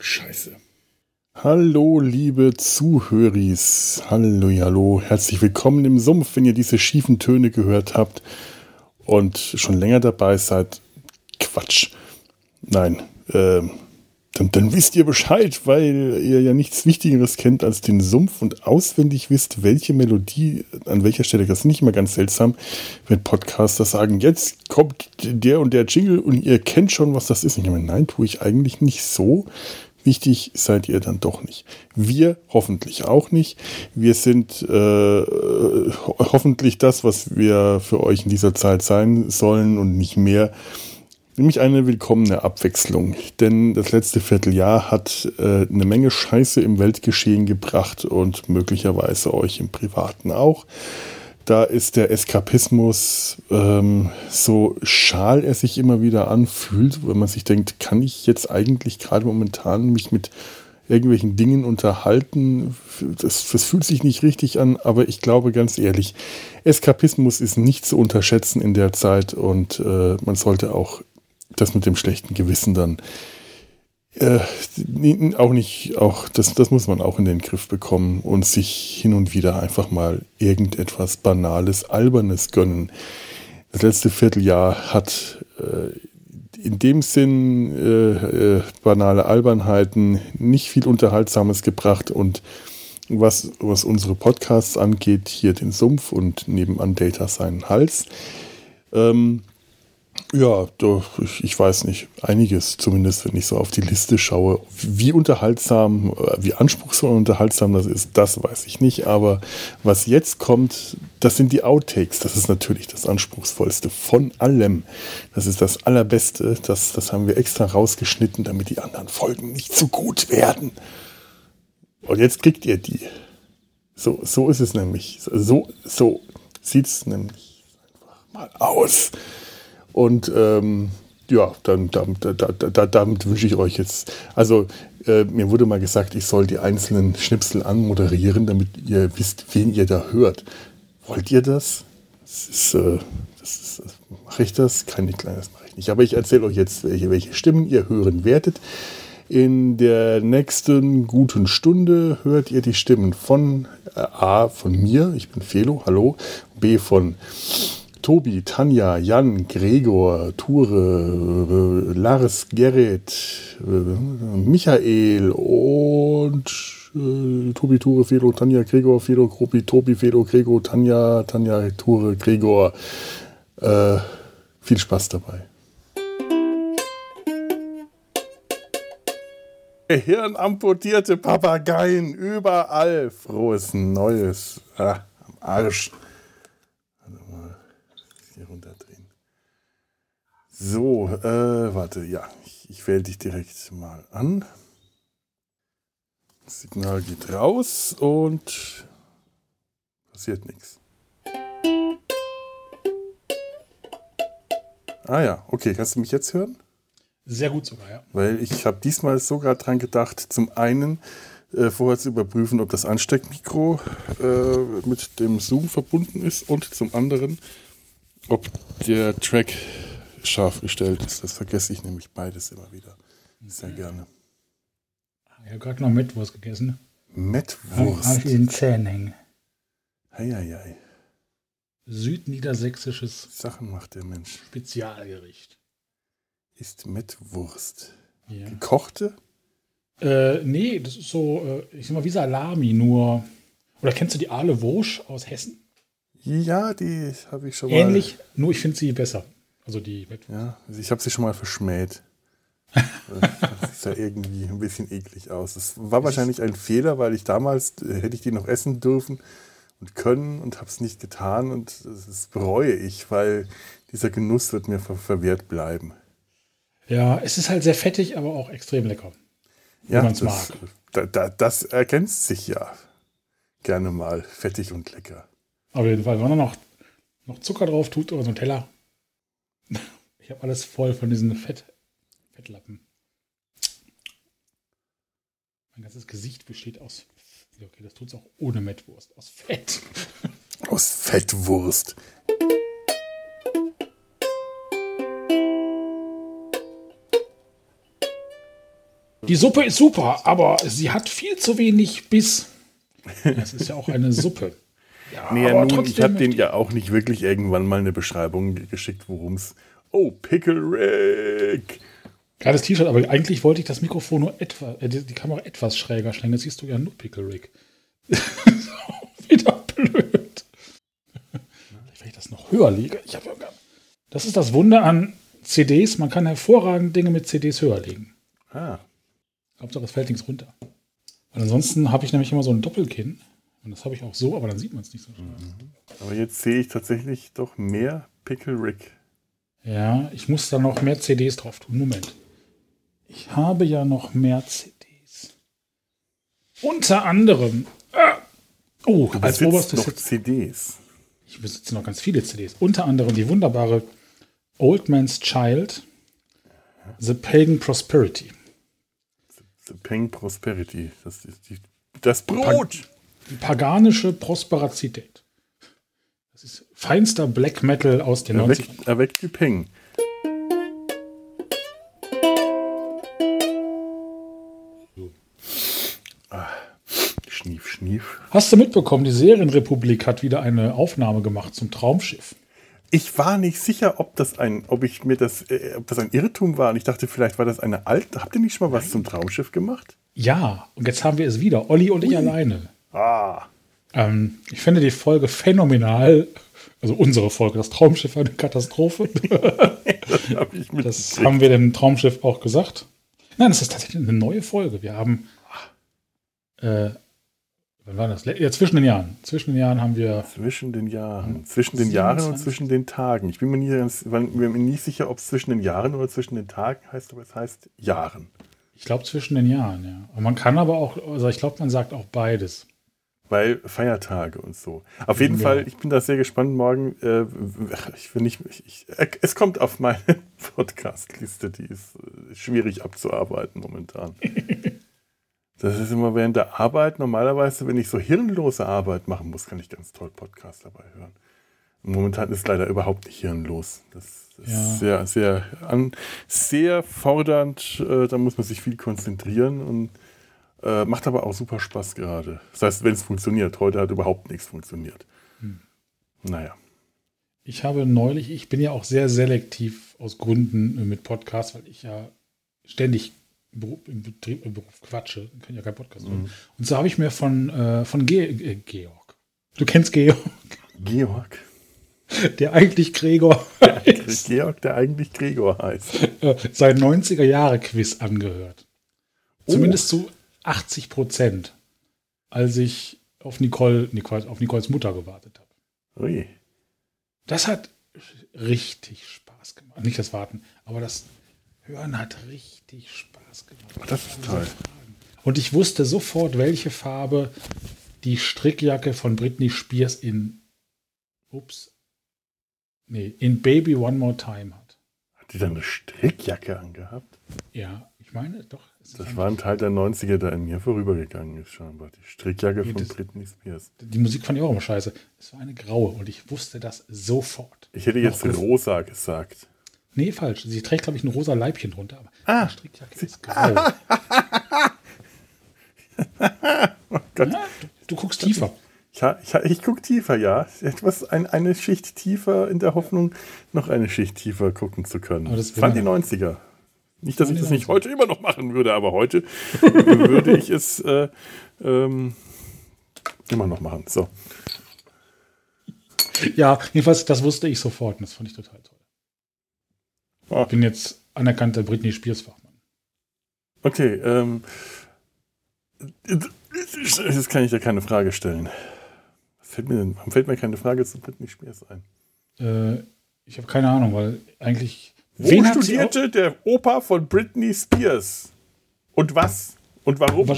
Scheiße. Hallo, liebe Zuhöris. Hallo, hallo. Herzlich willkommen im Sumpf, wenn ihr diese schiefen Töne gehört habt und schon länger dabei seid. Quatsch. Nein, ähm, dann, dann wisst ihr Bescheid, weil ihr ja nichts Wichtigeres kennt als den Sumpf und auswendig wisst, welche Melodie an welcher Stelle. Das ist nicht immer ganz seltsam, wenn Podcaster sagen, jetzt kommt der und der Jingle und ihr kennt schon, was das ist. Ich meine, nein, tue ich eigentlich nicht so. Wichtig seid ihr dann doch nicht. Wir hoffentlich auch nicht. Wir sind äh, hoffentlich das, was wir für euch in dieser Zeit sein sollen und nicht mehr. Nämlich eine willkommene Abwechslung. Denn das letzte Vierteljahr hat äh, eine Menge Scheiße im Weltgeschehen gebracht und möglicherweise euch im Privaten auch. Da ist der Eskapismus, ähm, so schal er sich immer wieder anfühlt, wenn man sich denkt, kann ich jetzt eigentlich gerade momentan mich mit irgendwelchen Dingen unterhalten? Das, das fühlt sich nicht richtig an, aber ich glaube ganz ehrlich, Eskapismus ist nicht zu unterschätzen in der Zeit und äh, man sollte auch das mit dem schlechten Gewissen dann äh, auch nicht, auch das, das muss man auch in den Griff bekommen und sich hin und wieder einfach mal irgendetwas Banales, Albernes gönnen. Das letzte Vierteljahr hat äh, in dem Sinn äh, äh, banale Albernheiten nicht viel Unterhaltsames gebracht und was, was unsere Podcasts angeht, hier den Sumpf und nebenan Data seinen Hals. Ähm, ja, doch, ich, weiß nicht. Einiges, zumindest wenn ich so auf die Liste schaue. Wie unterhaltsam, äh, wie anspruchsvoll und unterhaltsam das ist, das weiß ich nicht. Aber was jetzt kommt, das sind die Outtakes. Das ist natürlich das Anspruchsvollste von allem. Das ist das Allerbeste. Das, das haben wir extra rausgeschnitten, damit die anderen Folgen nicht zu gut werden. Und jetzt kriegt ihr die. So, so ist es nämlich. So, so sieht es nämlich einfach mal aus. Und ähm, ja, dann, dann, da, da, damit wünsche ich euch jetzt, also äh, mir wurde mal gesagt, ich soll die einzelnen Schnipsel anmoderieren, damit ihr wisst, wen ihr da hört. Wollt ihr das? Das ist, äh, das mache ich das? Kein kleines mache ich nicht. Aber ich erzähle euch jetzt, welche, welche Stimmen ihr hören werdet. In der nächsten guten Stunde hört ihr die Stimmen von äh, A, von mir, ich bin Felo, hallo, B, von Tobi, Tanja, Jan, Gregor, Ture, Lars, Gerrit, Michael und äh, Tobi, Ture, Felo, Tanja, Gregor, Felo, Gruppi, Tobi, Felo, Gregor, Tanja, Tanja, Ture, Gregor. Äh, viel Spaß dabei. Hirnamputierte Papageien überall. Frohes Neues. Ah, am Arsch. So, äh, warte, ja, ich, ich wähle dich direkt mal an. Das Signal geht raus und passiert nichts. Ah ja, okay, kannst du mich jetzt hören? Sehr gut sogar, ja. Weil ich habe diesmal sogar dran gedacht, zum einen äh, vorher zu überprüfen, ob das Ansteckmikro äh, mit dem Zoom verbunden ist und zum anderen, ob der Track scharf gestellt ist. Das vergesse ich nämlich beides immer wieder. Sehr okay. gerne. Ich habe gerade noch Mettwurst gegessen. Mettwurst? Habe ich in den Zähnen hängen. Heieiei. Südniedersächsisches Sachen macht der Mensch. Spezialgericht. Ist Mettwurst. Ja. Gekochte? Äh, nee, das ist so, äh, ich sag mal, wie Salami, nur. Oder kennst du die Aale Wursch aus Hessen? Ja, die habe ich schon mal. Ähnlich, nur ich finde sie besser. Also die Ja, also ich habe sie schon mal verschmäht. das sah irgendwie ein bisschen eklig aus. Das war wahrscheinlich ein Fehler, weil ich damals äh, hätte ich die noch essen dürfen und können und habe es nicht getan und das bereue ich, weil dieser Genuss wird mir ver verwehrt bleiben. Ja, es ist halt sehr fettig, aber auch extrem lecker. Wenn ja, man es mag. Da, da, das ergänzt sich ja gerne mal. Fettig und lecker. Auf jeden Fall, wenn man noch, noch Zucker drauf tut oder so ein Teller, ich habe alles voll von diesen Fett, Fettlappen. Mein ganzes Gesicht besteht aus. Okay, das tut es auch ohne Mettwurst. Aus Fett. Aus Fettwurst. Die Suppe ist super, aber sie hat viel zu wenig Biss. Das ist ja auch eine Suppe. Ja, nee, aber nun, ich habe den ja auch nicht wirklich irgendwann mal eine Beschreibung geschickt, worum es. Oh, Pickle Rick! Geiles T-Shirt, aber eigentlich wollte ich das Mikrofon nur etwas, äh, die, die, Kamera etwas schräger stellen. Jetzt siehst du ja nur Pickle Rick. wieder blöd. Vielleicht, wenn ich das noch höher lege. Ich hab ja das ist das Wunder an CDs. Man kann hervorragend Dinge mit CDs höher legen. Ah. Hauptsache, es fällt nichts runter. Weil ansonsten habe ich nämlich immer so ein Doppelkinn. Und das habe ich auch so, aber dann sieht man es nicht so schnell. Mhm. Aber jetzt sehe ich tatsächlich doch mehr Pickle Rick. Ja, ich muss da noch mehr CDs drauf tun. Moment. Ich habe ja noch mehr CDs. Unter anderem. Äh, oh, du als oberstes noch CDs. Ich besitze noch ganz viele CDs. Unter anderem die wunderbare Old Man's Child, The Pagan Prosperity. The Pagan Prosperity. Das ist die, das Brot. Die paganische Prosperazität. Das ist feinster Black Metal aus den avec, 90ern. Avec du Peng. Ah, schnief, schnief. Hast du mitbekommen, die Serienrepublik hat wieder eine Aufnahme gemacht zum Traumschiff. Ich war nicht sicher, ob das ein, ob ich mir das, äh, ob das ein Irrtum war. Und ich dachte, vielleicht war das eine alte. Habt ihr nicht schon mal was zum Traumschiff gemacht? Ja, und jetzt haben wir es wieder. Olli und Ui. ich alleine. Ah. Ähm, ich finde die Folge phänomenal. Also unsere Folge, das Traumschiff eine Katastrophe. das, hab ich das haben wir dem Traumschiff auch gesagt. Nein, das ist tatsächlich eine neue Folge. Wir haben äh, Wann war das? Ja, zwischen den Jahren. Zwischen den Jahren haben wir. Zwischen den Jahren. Zwischen den 27. Jahren und zwischen den Tagen. Ich bin mir nicht, ganz, bin mir nicht sicher, ob es zwischen den Jahren oder zwischen den Tagen heißt, aber es heißt Jahren. Ich glaube zwischen den Jahren, ja. Und man kann aber auch, also ich glaube, man sagt auch beides. Weil Feiertage und so. Auf jeden ja. Fall, ich bin da sehr gespannt morgen. Äh, ich will nicht, ich, ich, es kommt auf meine Podcast-Liste, die ist äh, schwierig abzuarbeiten momentan. Das ist immer während der Arbeit. Normalerweise, wenn ich so hirnlose Arbeit machen muss, kann ich ganz toll Podcast dabei hören. Momentan ist leider überhaupt nicht hirnlos. Das ist ja. sehr, sehr, an, sehr fordernd. Äh, da muss man sich viel konzentrieren und äh, macht aber auch super Spaß gerade. Das heißt, wenn es funktioniert. Heute hat überhaupt nichts funktioniert. Hm. Naja. Ich habe neulich, ich bin ja auch sehr selektiv aus Gründen mit Podcasts, weil ich ja ständig Beruf, im, Betrieb, im Beruf quatsche, kann ja kein Podcast machen. Mhm. Und so habe ich mir von, äh, von Ge äh, Georg. Du kennst Georg? Georg. Der eigentlich Gregor heißt. Georg, der eigentlich Gregor heißt. Äh, sein 90er-Jahre-Quiz angehört. Oh. Zumindest zu 80 Prozent, als ich auf Nicole, Nicole, auf Nicoles Mutter gewartet habe. Ui. Das hat richtig Spaß gemacht. Nicht das Warten, aber das Hören hat richtig Spaß gemacht. Das ist toll. Und ich wusste sofort, welche Farbe die Strickjacke von Britney Spears in Ups. Nee, in Baby One More Time hat. Hat die dann eine Strickjacke angehabt? Ja, ich meine, doch. Das war ein Teil der 90er, der an mir vorübergegangen ist, scheinbar. Die Strickjacke nee, von das, Britney Spears. Die Musik fand ich auch immer scheiße. Es war eine graue und ich wusste das sofort. Ich hätte jetzt rosa gesagt. Nee, falsch. Sie trägt, glaube ich, ein rosa Leibchen drunter. Aber ah. Strickjacke ist grau. oh Gott. Ja, du, du, guckst tiefer. Ja, ich, ich gucke tiefer, ja. Etwas, ein, eine Schicht tiefer in der Hoffnung, noch eine Schicht tiefer gucken zu können. Aber das waren die 90er. Nicht, dass ich das nicht heute immer noch machen würde, aber heute würde ich es äh, ähm, immer noch machen. So. Ja, jedenfalls, das wusste ich sofort und das fand ich total toll. Ich bin jetzt anerkannter Britney Spears-Fachmann. Okay, ähm, jetzt kann ich dir keine Frage stellen. Was fällt mir denn, warum fällt mir keine Frage zu Britney Spears ein? Äh, ich habe keine Ahnung, weil eigentlich. Wo wen studierte der Opa von Britney Spears? Und was? Und warum?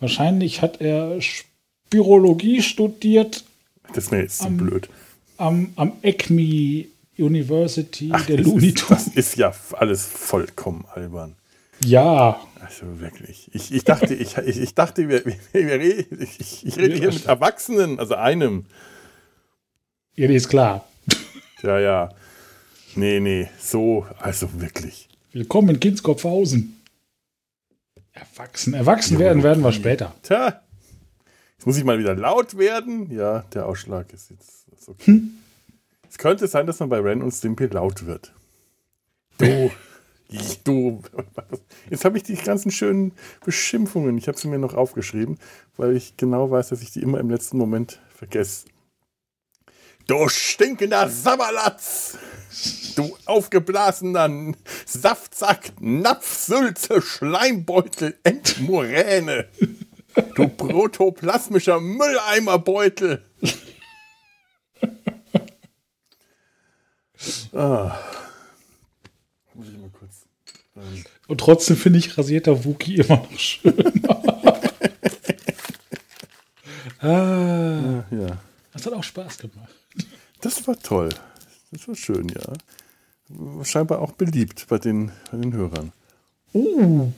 Wahrscheinlich hat er Spirologie studiert. Das ist mir jetzt zu blöd. Am, am ECMI University Ach, der Looney Tunes. Das ist ja alles vollkommen albern. Ja. Also wirklich. Ich, ich dachte, ich, ich, ich dachte, wir, wir, wir, ich, ich rede hier mit Erwachsenen, also einem. Ja, die ist klar. Ja, ja. Nee, nee, so, also wirklich. Willkommen in Kindskopfhausen. Erwachsen, erwachsen werden werden wir später. Tja, jetzt muss ich mal wieder laut werden. Ja, der Ausschlag ist jetzt ist okay. Hm. Es könnte sein, dass man bei Ren und Stimpy laut wird. Du, du. Jetzt habe ich die ganzen schönen Beschimpfungen. Ich habe sie mir noch aufgeschrieben, weil ich genau weiß, dass ich die immer im letzten Moment vergesse. Du stinkender Sabberlatz! Du aufgeblasener Saftsack, Napfsülze, Schleimbeutel, Endmoräne! Du protoplasmischer Mülleimerbeutel! ah. Muss ich mal kurz. Ähm. Und trotzdem finde ich rasierter Wookie immer noch schön. ah. Ja. Das hat auch Spaß gemacht. Das war toll. Das war schön, ja. Scheinbar auch beliebt bei den, bei den Hörern. Uh.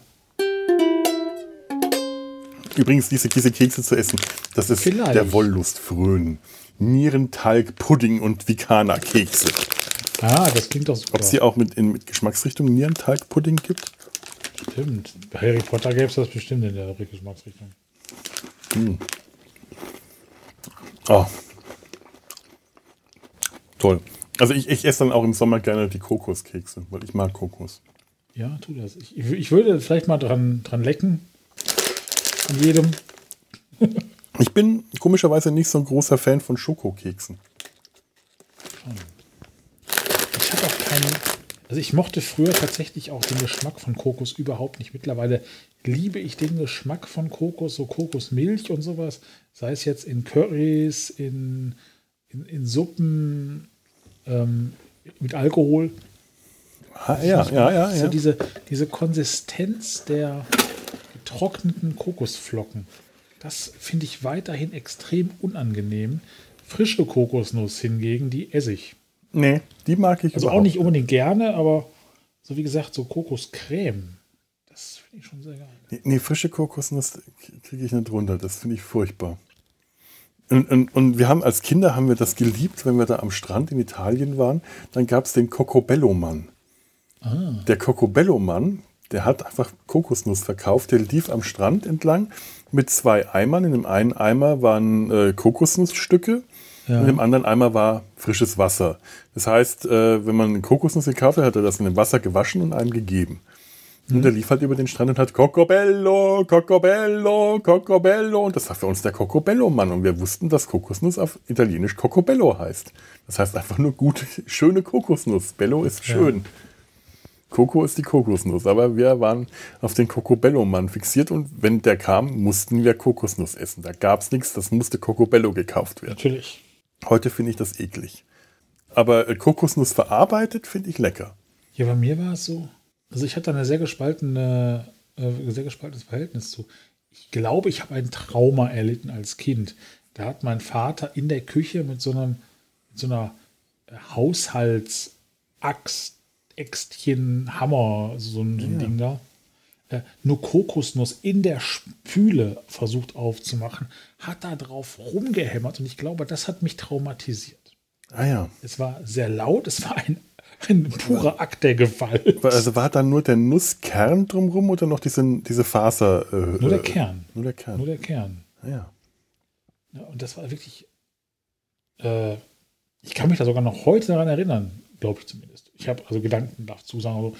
Übrigens, diese, diese Kekse zu essen, das ist Vielleicht. der Wollust frönen. Nierentalg, Pudding und Vikana-Kekse. Ah, das klingt doch super. Ob es die auch mit, in, mit Geschmacksrichtung Nierentalg-Pudding gibt? Stimmt. Bei Harry Potter gäbe es das bestimmt in der Geschmacksrichtung. Hm. Oh, toll. Also ich, ich esse dann auch im Sommer gerne die Kokoskekse, weil ich mag Kokos. Ja, tu das. Ich, ich würde vielleicht mal dran, dran lecken. An jedem. ich bin komischerweise nicht so ein großer Fan von Schokokeksen. Ich habe auch keinen. Also ich mochte früher tatsächlich auch den Geschmack von Kokos überhaupt nicht. Mittlerweile liebe ich den Geschmack von Kokos, so Kokosmilch und sowas. Sei es jetzt in Currys, in, in, in Suppen, ähm, mit Alkohol. Ah, ja, ja, ja, ja. So diese, diese Konsistenz der getrockneten Kokosflocken. Das finde ich weiterhin extrem unangenehm. Frische Kokosnuss hingegen, die esse ich. Nee, die mag ich Also auch nicht unbedingt gerne, aber so wie gesagt, so Kokoscreme. Das finde ich schon sehr geil. Nee, nee frische Kokosnuss kriege ich nicht runter. Das finde ich furchtbar. Und, und, und, wir haben als Kinder haben wir das geliebt, wenn wir da am Strand in Italien waren. Dann gab es den Cocobello-Mann. Ah. Der Cocobello-Mann, der hat einfach Kokosnuss verkauft. Der lief am Strand entlang mit zwei Eimern. In dem einen Eimer waren äh, Kokosnussstücke. Ja. In dem anderen Eimer war frisches Wasser. Das heißt, äh, wenn man Kokosnuss gekauft hat, hat er das in dem Wasser gewaschen und einem gegeben. Und der lief halt über den Strand und hat Cocobello, Cocobello, Cocobello. Und das war für uns der Cocobello-Mann. Und wir wussten, dass Kokosnuss auf Italienisch Cocobello heißt. Das heißt einfach nur gute, schöne Kokosnuss. Bello ist schön. Ja. Coco ist die Kokosnuss. Aber wir waren auf den Cocobello-Mann fixiert. Und wenn der kam, mussten wir Kokosnuss essen. Da gab es nichts. Das musste Cocobello gekauft werden. Natürlich. Heute finde ich das eklig. Aber äh, Kokosnuss verarbeitet finde ich lecker. Ja, bei mir war es so also ich hatte eine sehr gespaltene, äh, sehr gespaltenes Verhältnis zu. Ich glaube, ich habe ein Trauma erlitten als Kind. Da hat mein Vater in der Küche mit so einem, mit so einer Haushaltsaxt, Äxtchen, Hammer, so ein, so ein ja. Ding da, äh, nur Kokosnuss in der Spüle versucht aufzumachen, hat da drauf rumgehämmert und ich glaube, das hat mich traumatisiert. Ah ja. Es war sehr laut, es war ein ein purer Akt der Gewalt. Also war da nur der Nusskern drumherum oder noch diese, diese Faser? Äh, nur der Kern. Nur der Kern. Nur der Kern. Ah, ja. ja und das war wirklich. Äh, ich kann mich da sogar noch heute daran erinnern, glaube ich zumindest. Ich habe also Gedanken dazu sagen.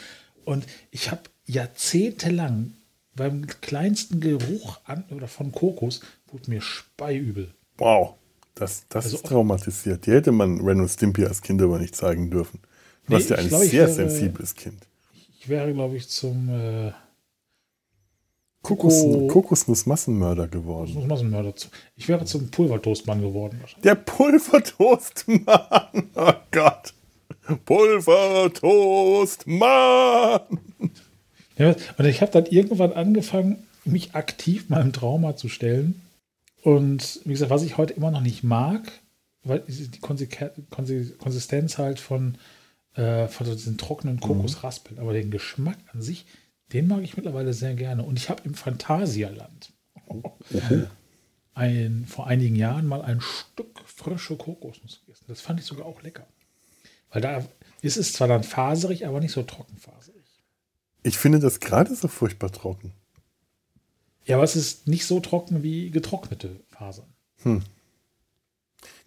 Und ich habe jahrzehntelang beim kleinsten Geruch an oder von Kokos wurde mir speiübel. Wow, das, das also, ist traumatisiert. Die hätte man Ren Stimpy als Kind aber nicht zeigen dürfen. Du nee, warst ja ein glaub, sehr wäre, sensibles Kind. Ich wäre, glaube ich, zum äh, Kokos, Kokosnuss-Massenmörder geworden. Kokosnuss-Massenmörder. Ich wäre zum Pulvertoastmann geworden. Der Pulvertoastmann! Oh Gott! Pulvertoastmann! Ja, und ich habe dann irgendwann angefangen, mich aktiv meinem Trauma zu stellen. Und wie gesagt, was ich heute immer noch nicht mag, weil die Konsistenz halt von äh, von so diesen trockenen Kokosraspeln. Mhm. Aber den Geschmack an sich, Den mag ich mittlerweile sehr gerne. Und ich habe im Phantasialand ein, vor einigen Jahren mal ein Stück frische Kokosnuss gegessen. Das fand ich sogar auch lecker. Weil da ist es zwar dann faserig, aber nicht so trockenfaserig. Ich finde das gerade so furchtbar trocken. Ja, aber es ist nicht so trocken wie getrocknete Fasern. Hm.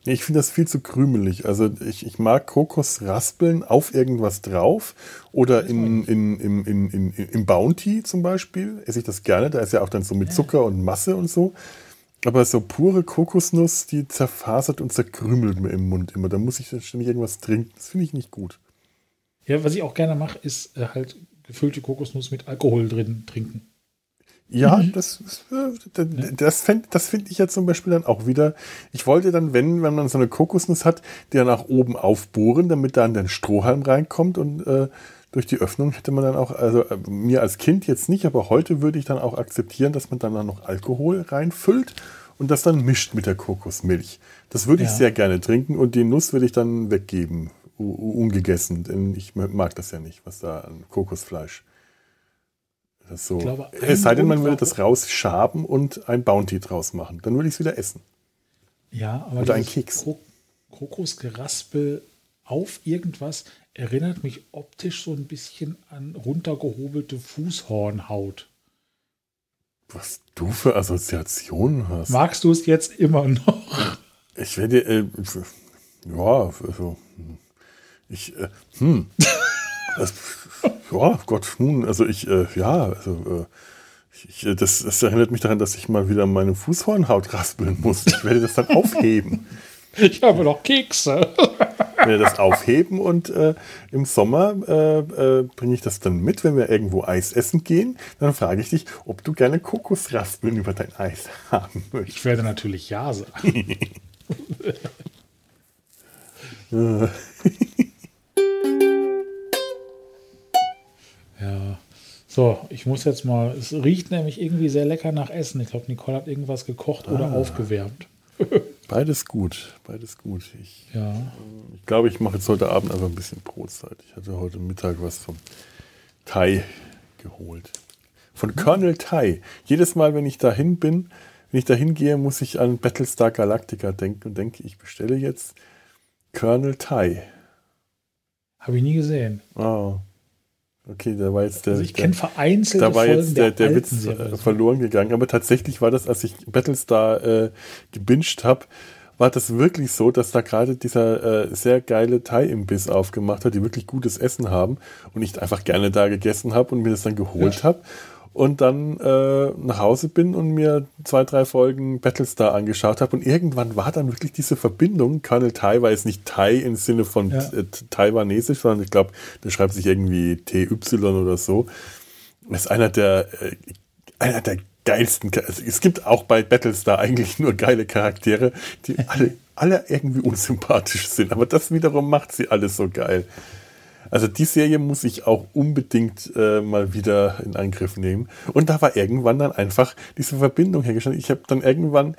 Ich finde das viel zu krümelig. Also ich, ich mag Kokosraspeln auf irgendwas drauf oder in, in, in, in, in, im Bounty zum Beispiel esse ich das gerne. Da ist ja auch dann so mit Zucker und Masse und so. Aber so pure Kokosnuss, die zerfasert und zerkrümelt mir im Mund immer. Da muss ich dann ständig irgendwas trinken. Das finde ich nicht gut. Ja, was ich auch gerne mache, ist äh, halt gefüllte Kokosnuss mit Alkohol drin trinken. Ja, mhm. das, das, das finde das find ich ja zum Beispiel dann auch wieder. Ich wollte dann, wenn, wenn man so eine Kokosnuss hat, der nach oben aufbohren, damit da dann der Strohhalm reinkommt und äh, durch die Öffnung hätte man dann auch, also äh, mir als Kind jetzt nicht, aber heute würde ich dann auch akzeptieren, dass man dann noch Alkohol reinfüllt und das dann mischt mit der Kokosmilch. Das würde ich ja. sehr gerne trinken und die Nuss würde ich dann weggeben, ungegessen, denn ich mag das ja nicht, was da an Kokosfleisch so. Glaube, es sei denn, man würde das rausschaben und ein Bounty draus machen. Dann würde ich es wieder essen. Ja, aber Oder ein Keks. Kokosgeraspel auf irgendwas erinnert mich optisch so ein bisschen an runtergehobelte Fußhornhaut. Was du für Assoziationen hast. Magst du es jetzt immer noch? Ich werde, äh, ja, also, ich, äh, hm. das, ja, Gott, nun, also ich, äh, ja, also, äh, ich, äh, das, das erinnert mich daran, dass ich mal wieder meine Fußhornhaut raspeln muss. Ich werde das dann aufheben. Ich habe noch Kekse. Ich werde das aufheben und äh, im Sommer äh, äh, bringe ich das dann mit, wenn wir irgendwo Eis essen gehen. Dann frage ich dich, ob du gerne Kokosraspeln über dein Eis haben möchtest. Ich werde natürlich Ja sagen. Ja. So, ich muss jetzt mal. Es riecht nämlich irgendwie sehr lecker nach Essen. Ich glaube, Nicole hat irgendwas gekocht ah. oder aufgewärmt. Beides gut, beides gut. Ich, ja. ich glaube, ich mache jetzt heute Abend einfach ein bisschen Brotzeit. Ich hatte heute Mittag was vom Thai geholt. Von Colonel Thai. Jedes Mal, wenn ich dahin bin, wenn ich dahin gehe, muss ich an Battlestar Galactica denken und denke, ich bestelle jetzt Colonel Thai. Habe ich nie gesehen. Oh. Okay, da war jetzt der. Also ich kenne vereinzelte Da war Folgen jetzt der, der, der Witz Serie. verloren gegangen. Aber tatsächlich war das, als ich Battlestar äh, gebinged habe, war das wirklich so, dass da gerade dieser äh, sehr geile Thai-Imbiss aufgemacht hat, die wirklich gutes Essen haben und ich einfach gerne da gegessen habe und mir das dann geholt ja. habe und dann äh, nach Hause bin und mir zwei, drei Folgen Battlestar angeschaut habe. Und irgendwann war dann wirklich diese Verbindung. Colonel Tai war jetzt nicht Thai im Sinne von ja. taiwanesisch, sondern ich glaube, der schreibt sich irgendwie TY oder so. Das ist einer der, äh, einer der geilsten. Also es gibt auch bei Battlestar eigentlich nur geile Charaktere, die alle, alle irgendwie unsympathisch sind. Aber das wiederum macht sie alles so geil. Also die Serie muss ich auch unbedingt äh, mal wieder in Angriff nehmen. Und da war irgendwann dann einfach diese Verbindung hergestellt. Ich habe dann irgendwann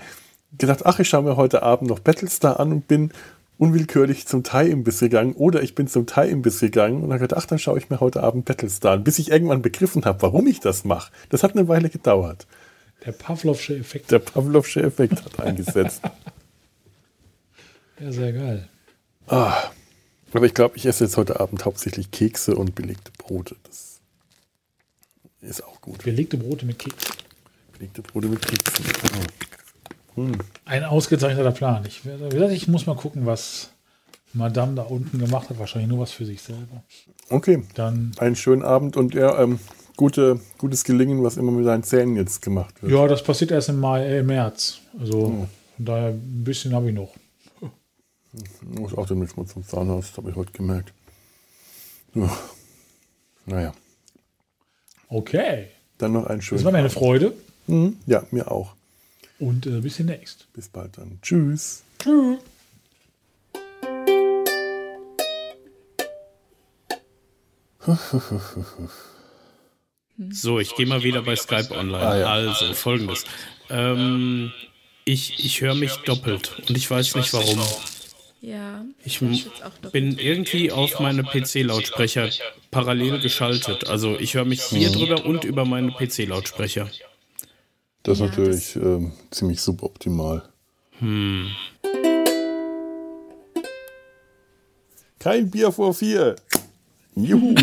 gedacht, ach, ich schaue mir heute Abend noch Battlestar an und bin unwillkürlich zum Thai-Imbiss gegangen oder ich bin zum Thai-Imbiss gegangen und habe gedacht, ach, dann schaue ich mir heute Abend Battlestar an, bis ich irgendwann begriffen habe, warum ich das mache. Das hat eine Weile gedauert. Der Pavlovsche Effekt. Der Pavlovsche Effekt hat eingesetzt. Ja, sehr geil. Ah, aber ich glaube, ich esse jetzt heute Abend hauptsächlich Kekse und belegte Brote. Das ist auch gut. Belegte Brote mit Keksen. Belegte Brote mit Keksen. Hm. Ein ausgezeichneter Plan. Ich, ich muss mal gucken, was Madame da unten gemacht hat. Wahrscheinlich nur was für sich selber. Okay. Dann einen schönen Abend und ja, ähm, gute, gutes Gelingen, was immer mit deinen Zähnen jetzt gemacht wird. Ja, das passiert erst im Mai, äh, März. Also oh. von daher ein bisschen habe ich noch. Ich muss auch demnächst mal zum Zahnarzt, habe ich heute gemerkt. Ja. Naja. Okay. Dann noch ein schönes. Das war mir eine Freude. Mhm. Ja, mir auch. Und äh, bis demnächst. Bis bald dann. Tschüss. Tschüss. So, ich gehe mal wieder bei Skype online. Ah, ja. Also, folgendes. Ähm, ich ich höre mich doppelt und ich weiß nicht warum. Ja. Ich bin irgendwie auf meine PC-Lautsprecher parallel geschaltet. Also ich höre mich hier mhm. drüber und über meine PC-Lautsprecher. Das ist ja, natürlich das ähm, ziemlich suboptimal. Hm. Kein Bier vor vier. Juhu.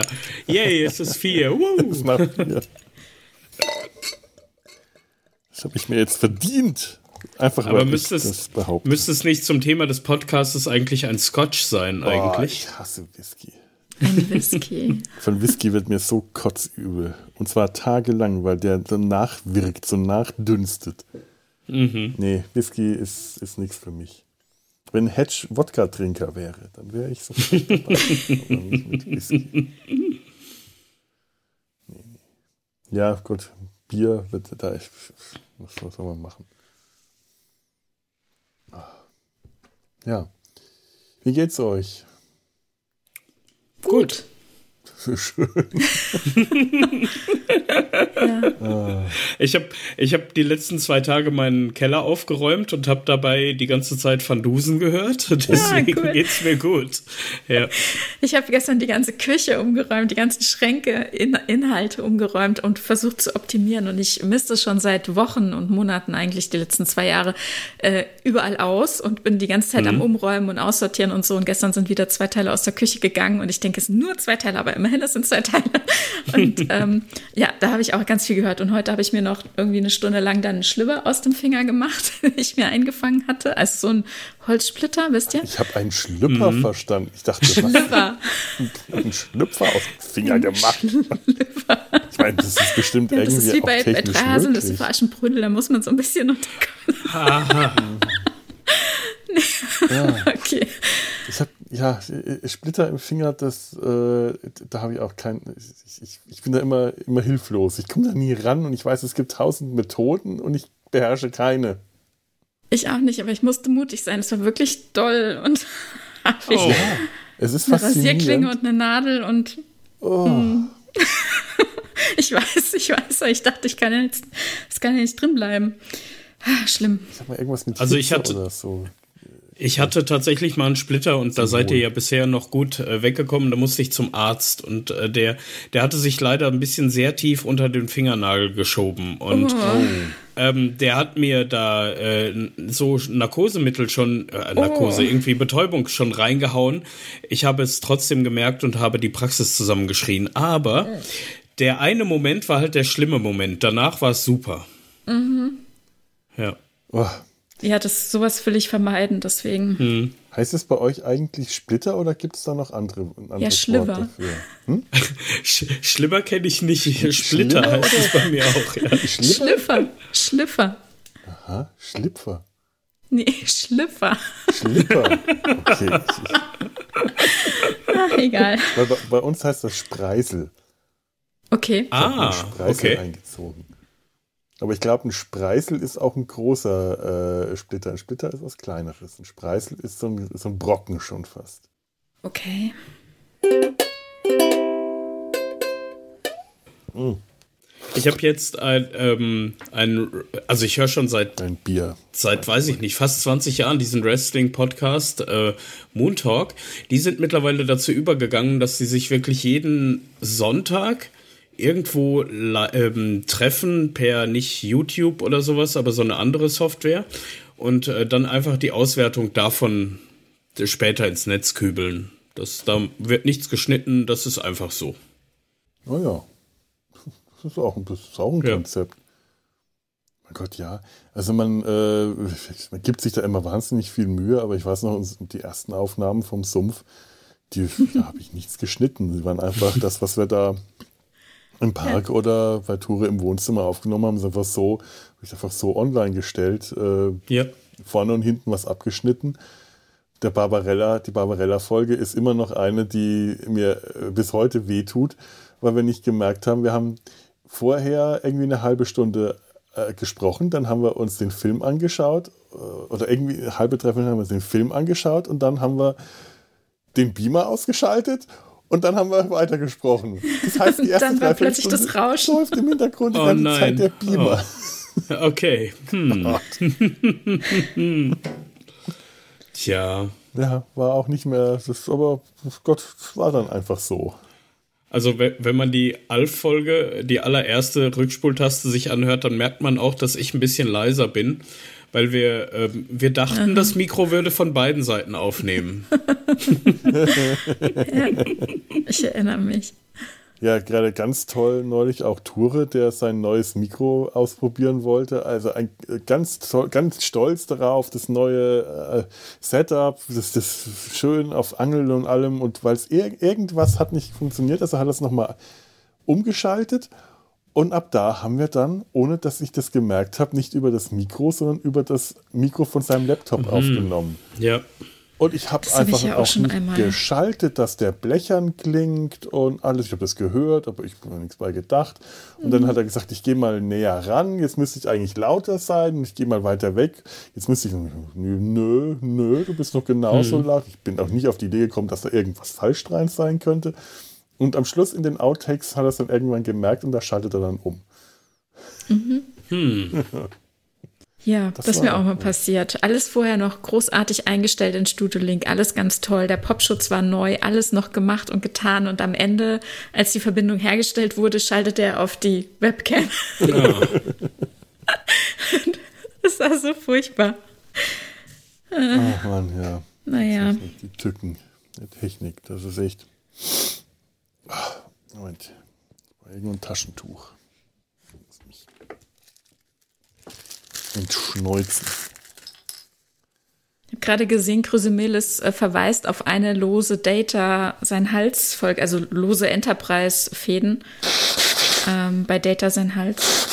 Yay, es ist vier. Macht vier. Das habe ich mir jetzt verdient. Einfach Aber müsste es, müsste es nicht zum Thema des Podcasts eigentlich ein Scotch sein, oh, eigentlich? Ich hasse Whisky. Ein Whisky. Von Whisky wird mir so kotzübel. Und zwar tagelang, weil der so nachwirkt, so nachdünstet. Mhm. Nee, Whisky ist, ist nichts für mich. Wenn Hedge Wodka-Trinker wäre, dann wäre ich so dabei. Aber nicht mit Whisky. Nee, nee. Ja, gut. Bier wird da. Ich, was soll man machen? Ja. Wie geht's euch? Gut. Schön. ja. Ich habe ich hab die letzten zwei Tage meinen Keller aufgeräumt und habe dabei die ganze Zeit Van Dusen gehört. Deswegen ja, cool. geht's mir gut. Ja. Ich habe gestern die ganze Küche umgeräumt, die ganzen Schränke, in, Inhalte umgeräumt und versucht zu optimieren. Und ich misste schon seit Wochen und Monaten eigentlich die letzten zwei Jahre äh, überall aus und bin die ganze Zeit mhm. am Umräumen und Aussortieren und so. Und gestern sind wieder zwei Teile aus der Küche gegangen und ich denke, es sind nur zwei Teile, aber immerhin es sind zwei Teile. Und ähm, ja, da habe ich auch ganz viel gehört. Und heute habe ich mir noch irgendwie eine Stunde lang dann einen Schlüpper aus dem Finger gemacht, den ich mir eingefangen hatte. Also so ein Holzsplitter, wisst ihr? Ich habe einen Schlüpper mhm. verstanden. Ich dachte, Schlüpper. Ein Schlüpfer aus dem Finger gemacht. Ich meine, das ist bestimmt ja, irgendwie. Das ist wie bei, bei drei Haselnüsse für Aschenbrödel, da muss man so ein bisschen unterkommen. ja. Okay. Ich habe ja Splitter im Finger, das äh, da habe ich auch kein. Ich, ich, ich, bin da immer immer hilflos. Ich komme da nie ran und ich weiß, es gibt tausend Methoden und ich beherrsche keine. Ich auch nicht, aber ich musste mutig sein. Es war wirklich doll und habe ich oh. ja, es ist eine Rasierklinge und eine Nadel und. Oh. Hm. ich weiß, ich weiß, ich dachte, ich kann jetzt, es kann ja nicht drin bleiben. Ah, schlimm. Ich sag mal irgendwas mit also ich hatte, oder so. Ich hatte tatsächlich mal einen Splitter und da seid ihr ja bisher noch gut äh, weggekommen. Da musste ich zum Arzt und äh, der, der hatte sich leider ein bisschen sehr tief unter den Fingernagel geschoben und oh. ähm, der hat mir da äh, so Narkosemittel schon, äh, Narkose, oh. irgendwie Betäubung schon reingehauen. Ich habe es trotzdem gemerkt und habe die Praxis zusammengeschrien. Aber der eine Moment war halt der schlimme Moment. Danach war es super. Mhm. Ja. Oh. Ja, das sowas will ich vermeiden, deswegen. Hm. Heißt es bei euch eigentlich Splitter oder gibt es da noch andere, andere Ja, Schliver. Hm? Sch Schlimmer kenne ich nicht. Splitter Schlimmer heißt es bei mir auch. Ja. Schliffer. Schliffer. Aha, Schlipfer. Nee, Schliffer. Schlipper. Okay. Ach, egal. Bei, bei, uns heißt das Spreisel. Okay. Ah, Spreisel okay. eingezogen. Aber ich glaube, ein Spreißel ist auch ein großer äh, Splitter. Ein Splitter ist was Kleineres. Ein Spreißel ist so ein, so ein Brocken schon fast. Okay. Mm. Ich habe jetzt ein, ähm, ein, also ich höre schon seit ein Bier. Seit, weiß ich nicht, fast 20 Jahren diesen Wrestling-Podcast äh, Moon Talk. Die sind mittlerweile dazu übergegangen, dass sie sich wirklich jeden Sonntag irgendwo ähm, treffen per nicht YouTube oder sowas, aber so eine andere Software und äh, dann einfach die Auswertung davon später ins Netz kübeln. Das, da wird nichts geschnitten, das ist einfach so. Naja, das ist auch, das ist auch ein ja. Konzept. Mein Gott, ja. Also man, äh, man gibt sich da immer wahnsinnig viel Mühe, aber ich weiß noch, die ersten Aufnahmen vom Sumpf, die, da habe ich nichts geschnitten. Sie waren einfach das, was wir da im Park ja. oder bei Toure im Wohnzimmer aufgenommen haben, ist einfach so, ich einfach so online gestellt. Äh, ja. Vorne und hinten was abgeschnitten. Der Barbarella, die Barbarella-Folge ist immer noch eine, die mir äh, bis heute wehtut, weil wir nicht gemerkt haben, wir haben vorher irgendwie eine halbe Stunde äh, gesprochen, dann haben wir uns den Film angeschaut äh, oder irgendwie eine halbe Treffen haben wir uns den Film angeschaut und dann haben wir den Beamer ausgeschaltet und dann haben wir weitergesprochen. Das heißt, die erste dann war plötzlich das Rauschen. läuft im Hintergrund die oh, ganze nein. Zeit der Beamer. Oh. Okay. Hm. Tja. Ja, war auch nicht mehr, das, aber Gott, es war dann einfach so. Also wenn man die Alf-Folge, die allererste Rückspultaste sich anhört, dann merkt man auch, dass ich ein bisschen leiser bin, weil wir, äh, wir dachten, Aha. das Mikro würde von beiden Seiten aufnehmen. ja, ich erinnere mich. Ja, gerade ganz toll neulich auch Ture, der sein neues Mikro ausprobieren wollte. Also ein, ganz, ganz stolz darauf, das neue äh, Setup, das, das schön auf Angeln und allem. Und weil es ir irgendwas hat nicht funktioniert, also hat er es nochmal umgeschaltet. Und ab da haben wir dann, ohne dass ich das gemerkt habe, nicht über das Mikro, sondern über das Mikro von seinem Laptop mhm. aufgenommen. Ja. Und ich habe einfach hab ja auch, auch geschaltet, dass der blechern klingt und alles. Ich habe das gehört, aber ich habe nichts bei gedacht. Und mhm. dann hat er gesagt, ich gehe mal näher ran. Jetzt müsste ich eigentlich lauter sein und ich gehe mal weiter weg. Jetzt müsste ich, nö, nö, du bist noch genauso mhm. laut. Ich bin auch nicht auf die Idee gekommen, dass da irgendwas falsch dran sein könnte. Und am Schluss in den Outtakes hat er es dann irgendwann gemerkt und da schaltet er dann um. Mhm. Hm. Ja, das, das ist mir auch mal passiert. Alles vorher noch großartig eingestellt in Studio Link, alles ganz toll. Der Popschutz war neu, alles noch gemacht und getan. Und am Ende, als die Verbindung hergestellt wurde, schaltet er auf die Webcam. Ja. das war so furchtbar. Ach man, ja. Naja. Die Tücken der Technik, das ist echt. Moment, irgendwo ein Taschentuch. Und Schneuzen. Ich habe gerade gesehen, Chrysemelis äh, verweist auf eine lose Data, sein Halsvolk, also lose Enterprise-Fäden ähm, bei Data sein Hals.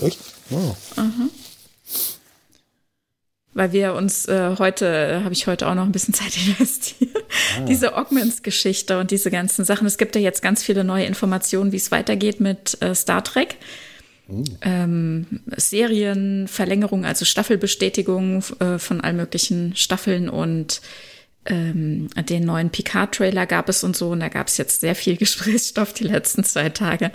Echt? Oh. Mhm. Weil wir uns äh, heute, habe ich heute auch noch ein bisschen Zeit investiert, ah. diese Augments-Geschichte und diese ganzen Sachen. Es gibt ja jetzt ganz viele neue Informationen, wie es weitergeht mit äh, Star Trek. Ähm, Serienverlängerung, also Staffelbestätigung äh, von allen möglichen Staffeln und ähm, den neuen Picard-Trailer gab es und so. Und da gab es jetzt sehr viel Gesprächsstoff die letzten zwei Tage.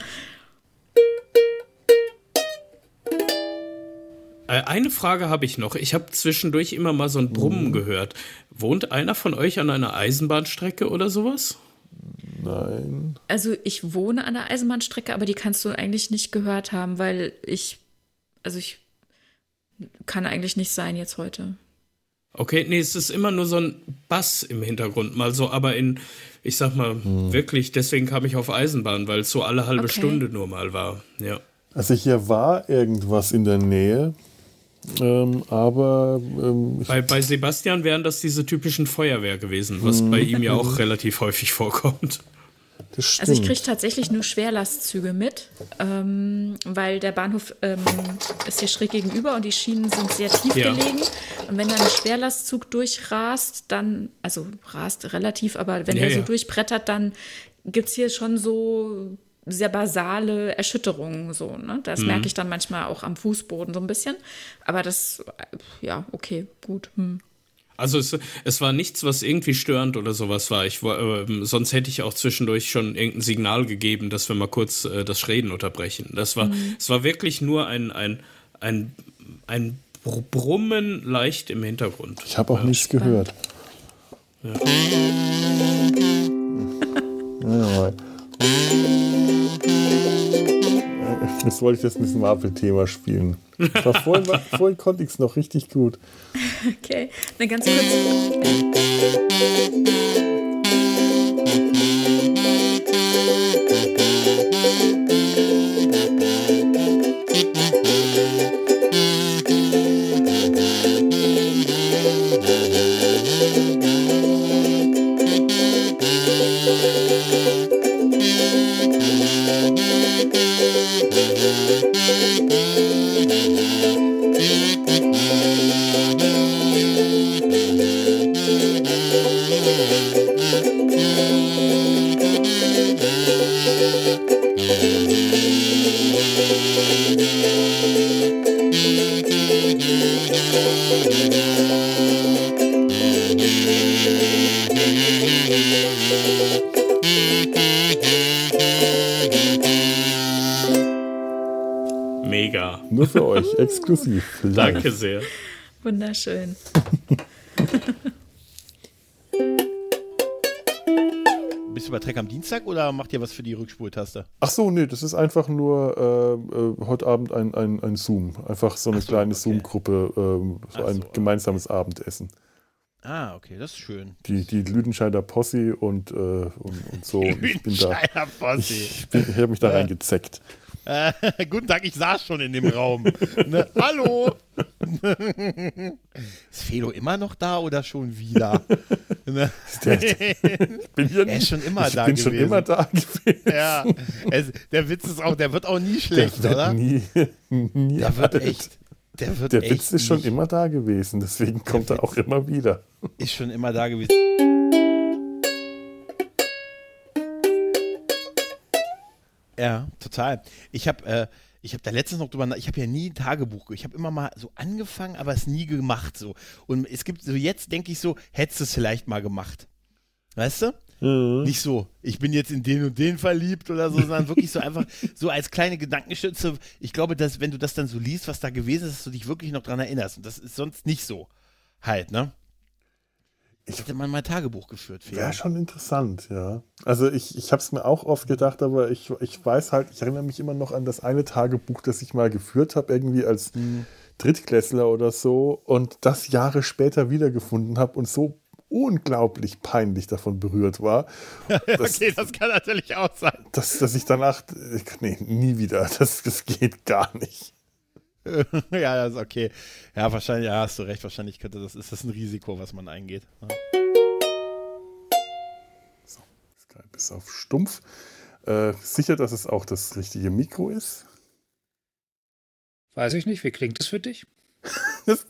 Eine Frage habe ich noch. Ich habe zwischendurch immer mal so ein Brummen mhm. gehört. Wohnt einer von euch an einer Eisenbahnstrecke oder sowas? Nein. Also ich wohne an der Eisenbahnstrecke, aber die kannst du eigentlich nicht gehört haben, weil ich, also ich kann eigentlich nicht sein jetzt heute. Okay, nee, es ist immer nur so ein Bass im Hintergrund, mal so, aber in, ich sag mal, hm. wirklich, deswegen kam ich auf Eisenbahn, weil es so alle halbe okay. Stunde nur mal war, ja. Also hier war irgendwas in der Nähe, ähm, aber ähm, bei, bei Sebastian wären das diese typischen Feuerwehr gewesen, was bei ihm ja auch relativ häufig vorkommt. Also ich kriege tatsächlich nur Schwerlastzüge mit, ähm, weil der Bahnhof ähm, ist hier schräg gegenüber und die Schienen sind sehr tief ja. gelegen. Und wenn da ein Schwerlastzug durchrast, dann, also rast relativ, aber wenn ja, er so ja. durchbrettert, dann gibt es hier schon so sehr basale Erschütterungen. So, ne? Das mhm. merke ich dann manchmal auch am Fußboden so ein bisschen. Aber das, ja, okay, gut. Hm. Also es, es war nichts, was irgendwie störend oder sowas war. Ich, äh, sonst hätte ich auch zwischendurch schon irgendein Signal gegeben, dass wir mal kurz äh, das Reden unterbrechen. Das war, mhm. es war wirklich nur ein, ein, ein, ein Brummen leicht im Hintergrund. Ich habe auch ja. nichts gehört. Ja. ja, Jetzt wollte ich das mit dem Marvel-Thema spielen. Vorhin, vorhin konnte ich es noch richtig gut. Okay, eine ganz kurz. Für euch, exklusiv. Danke sehr. Wunderschön. Bist du bei Trek am Dienstag oder macht ihr was für die Rückspultaste? Ach so, nee, das ist einfach nur äh, äh, heute Abend ein, ein, ein Zoom. Einfach so eine so, kleine okay. Zoom-Gruppe, ähm, so ein so, gemeinsames Abendessen. Ah, okay, das ist schön. Die, die Lüdenscheider Posse und, äh, und, und so. Die Lüdenscheider Posse. Ich, ich habe mich da ja. reingezeckt. Äh, guten Tag, ich saß schon in dem Raum. ne? Hallo! ist Felo immer noch da oder schon wieder? ne? ich bin hier er ist schon immer ich da bin gewesen. schon immer da gewesen. Ja, es, der Witz ist auch, der wird auch nie schlecht, der oder? Nie, nie der wird echt. Der, wird der echt Witz ist schon immer da gewesen, deswegen kommt er auch immer wieder. Ist schon immer da gewesen. Ja, total. Ich habe äh, ich habe da letztens noch drüber, ich habe ja nie ein Tagebuch, ich habe immer mal so angefangen, aber es nie gemacht so. Und es gibt so jetzt denke ich so, hättest du es vielleicht mal gemacht. Weißt du? Mhm. Nicht so, ich bin jetzt in den und den verliebt oder so, sondern wirklich so einfach so als kleine Gedankenstütze. Ich glaube, dass wenn du das dann so liest, was da gewesen ist, dass du dich wirklich noch dran erinnerst. Und das ist sonst nicht so. Halt, ne? Ich hätte mal mein Tagebuch geführt. Wäre schon interessant, ja. Also ich, ich habe es mir auch oft gedacht, aber ich, ich weiß halt, ich erinnere mich immer noch an das eine Tagebuch, das ich mal geführt habe, irgendwie als mhm. Drittklässler oder so und das Jahre später wiedergefunden habe und so unglaublich peinlich davon berührt war. Dass, okay, das kann natürlich auch sein. Dass, dass ich danach, nee, nie wieder, das, das geht gar nicht. ja, das ist okay. Ja, wahrscheinlich, ja, hast du recht, wahrscheinlich könnte das, ist das ein Risiko, was man eingeht. Ja. So, Skype ist auf stumpf. Äh, sicher, dass es auch das richtige Mikro ist? Weiß ich nicht, wie klingt es für dich? das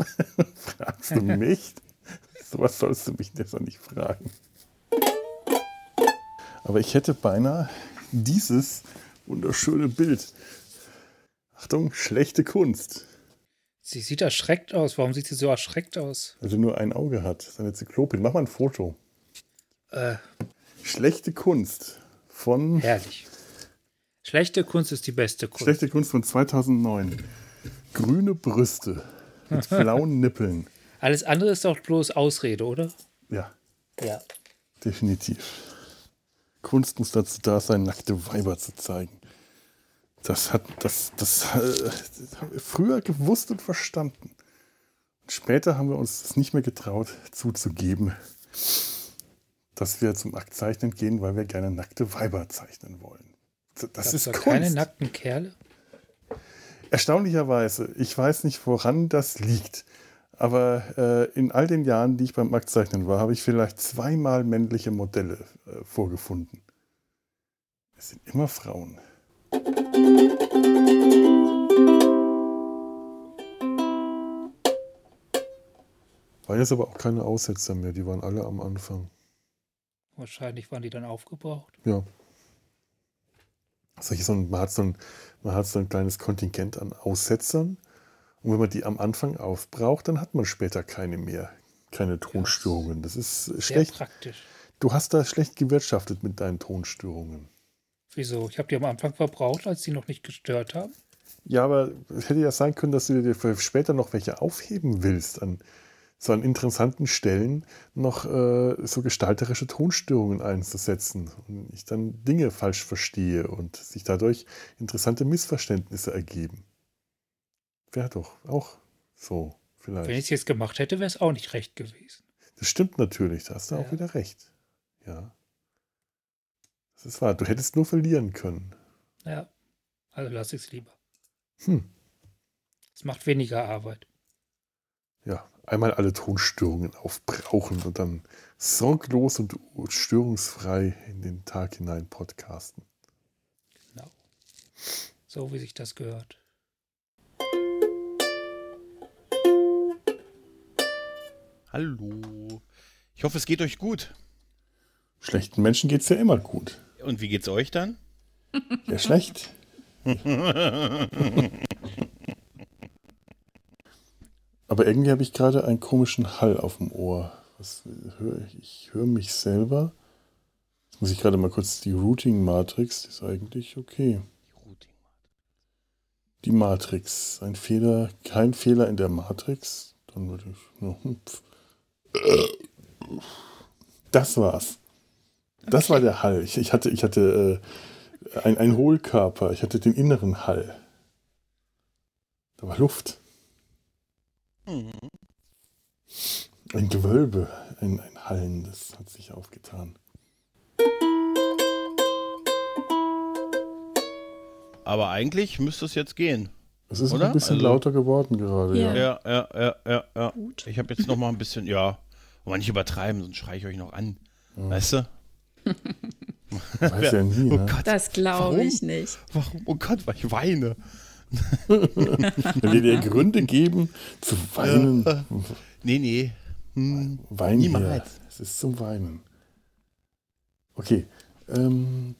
fragst du mich? Sowas sollst du mich jetzt noch nicht fragen. Aber ich hätte beinahe dieses wunderschöne Bild Achtung, schlechte Kunst. Sie sieht erschreckt aus. Warum sieht sie so erschreckt aus? Weil sie nur ein Auge hat. Seine Zyklopin. Mach mal ein Foto. Äh. Schlechte Kunst von. Herrlich. Schlechte Kunst ist die beste Kunst. Schlechte Kunst von 2009. Grüne Brüste mit blauen Nippeln. Alles andere ist doch bloß Ausrede, oder? Ja. Ja. Definitiv. Kunst muss dazu da sein, nackte Weiber zu zeigen. Das hat das, das, das haben wir früher gewusst und verstanden. Und später haben wir uns das nicht mehr getraut zuzugeben, dass wir zum Aktzeichnen gehen, weil wir gerne nackte Weiber zeichnen wollen. Das Gab's ist da Kunst. keine nackten Kerle? Erstaunlicherweise, ich weiß nicht, woran das liegt. Aber äh, in all den Jahren, die ich beim Aktzeichnen war, habe ich vielleicht zweimal männliche Modelle äh, vorgefunden. Es sind immer Frauen. War jetzt aber auch keine Aussetzer mehr, die waren alle am Anfang. Wahrscheinlich waren die dann aufgebraucht. Ja. Also so ein, man, hat so ein, man hat so ein kleines Kontingent an Aussetzern. Und wenn man die am Anfang aufbraucht, dann hat man später keine mehr. Keine Tonstörungen. Das ist Sehr schlecht. praktisch. Du hast da schlecht gewirtschaftet mit deinen Tonstörungen. Wieso? Ich habe die am Anfang verbraucht, als sie noch nicht gestört haben. Ja, aber es hätte ja sein können, dass du dir für später noch welche aufheben willst, an so an interessanten Stellen noch äh, so gestalterische Tonstörungen einzusetzen und ich dann Dinge falsch verstehe und sich dadurch interessante Missverständnisse ergeben. Wäre doch auch so vielleicht. Wenn ich es jetzt gemacht hätte, wäre es auch nicht recht gewesen. Das stimmt natürlich, da hast du ja. auch wieder recht. Ja. Das ist wahr. Du hättest nur verlieren können. Ja, also lass ich es lieber. Hm. Es macht weniger Arbeit. Ja, einmal alle Tonstörungen aufbrauchen und dann sorglos und störungsfrei in den Tag hinein podcasten. Genau. So wie sich das gehört. Hallo. Ich hoffe, es geht euch gut. Schlechten Menschen geht es ja immer gut. Und wie geht's euch dann? Ja, schlecht. Aber irgendwie habe ich gerade einen komischen Hall auf dem Ohr. Was höre ich? Ich höre mich selber. Jetzt muss ich gerade mal kurz die Routing-Matrix. Die ist eigentlich okay. Die Matrix. Ein Fehler, kein Fehler in der Matrix. Dann würde ich. Das war's. Das war der Hall. Ich, ich hatte, ich hatte äh, ein, ein Hohlkörper. Ich hatte den inneren Hall. Da war Luft. Mhm. Ein Gewölbe, ein, ein Hallen, das hat sich aufgetan. Aber eigentlich müsste es jetzt gehen. Es ist Oder? ein bisschen Also- lauter geworden gerade, ja. Ja. Ja, ja, ja, ja, ja. Gut. Ich habe jetzt noch mal ein bisschen, ja, aber nicht übertreiben, sonst schreie ich euch noch an. Weißt du? Weiß ja nie, Oh ne? Gott, Das glaube ich nicht. warum? Oh Gott, weil ich weine. Wenn wir dir Gründe geben zu weinen, Nee, nee. Hm. wein hier. Niemals. Es ist zum Weinen. Okay. Ähm.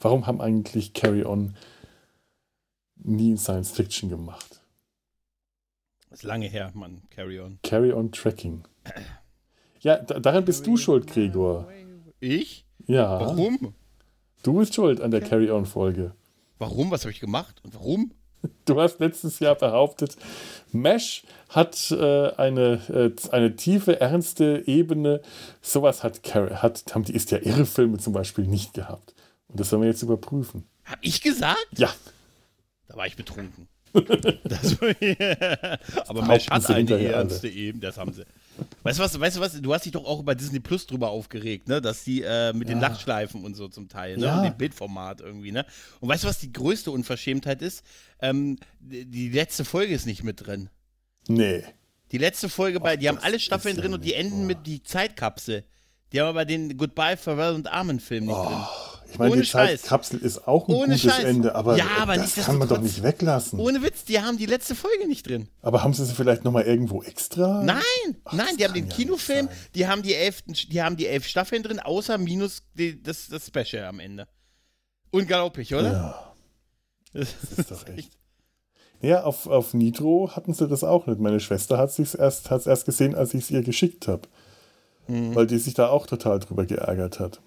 Warum haben eigentlich Carry On nie Science Fiction gemacht? Ist lange her, Mann. Carry on. Carry On Tracking. Ja, da, daran bist du schuld, Gregor. Ich? Ja. Warum? Du bist schuld an der Carry On Folge. Warum? Was habe ich gemacht? Und warum? Du hast letztes Jahr behauptet, Mesh hat äh, eine, äh, eine tiefe, ernste Ebene. Sowas hat, hat haben die ist ja irre Filme zum Beispiel nicht gehabt. Und das sollen wir jetzt überprüfen. Hab ich gesagt? Ja, Da war ich betrunken. Das, aber Mesh hat eine ernste Eben, das haben sie. Weißt du was, weißt du was, du hast dich doch auch über Disney Plus drüber aufgeregt, ne? Dass die äh, mit den Lachschleifen und so zum Teil, ne? Ja. Und dem Bildformat irgendwie, ne? Und weißt du, was die größte Unverschämtheit ist? Ähm, die, letzte Folge ist nicht mit drin. nee. Die letzte Folge bei, die haben alle Staffeln ja drin und die enden wahr. mit die Zeitkapsel. Die haben aber den Goodbye, Farewell und Amen Film nicht drin. Ich meine, Ohne die Scheiß. Zeitkapsel ist auch ein Ohne gutes Scheiß. Ende, aber, Ja, aber das kann man doch nicht weglassen. Ohne Witz, die haben die letzte Folge nicht drin. aber haben sie sie vielleicht nochmal irgendwo extra? Nein, Ach, nein, die haben den ja Kinofilm, die haben die elf, die haben die elf Staffeln drin, außer minus die, das, das Special am Ende. Unglaublich, oder? Ja, Das das ist doch echt. Ja, auf, auf Nitro hatten sie das auch nicht. Meine Schwester hat es erst, hat's erst gesehen, als ich es ihr geschickt habe. Mhm. Weil die sich da auch total drüber geärgert hat.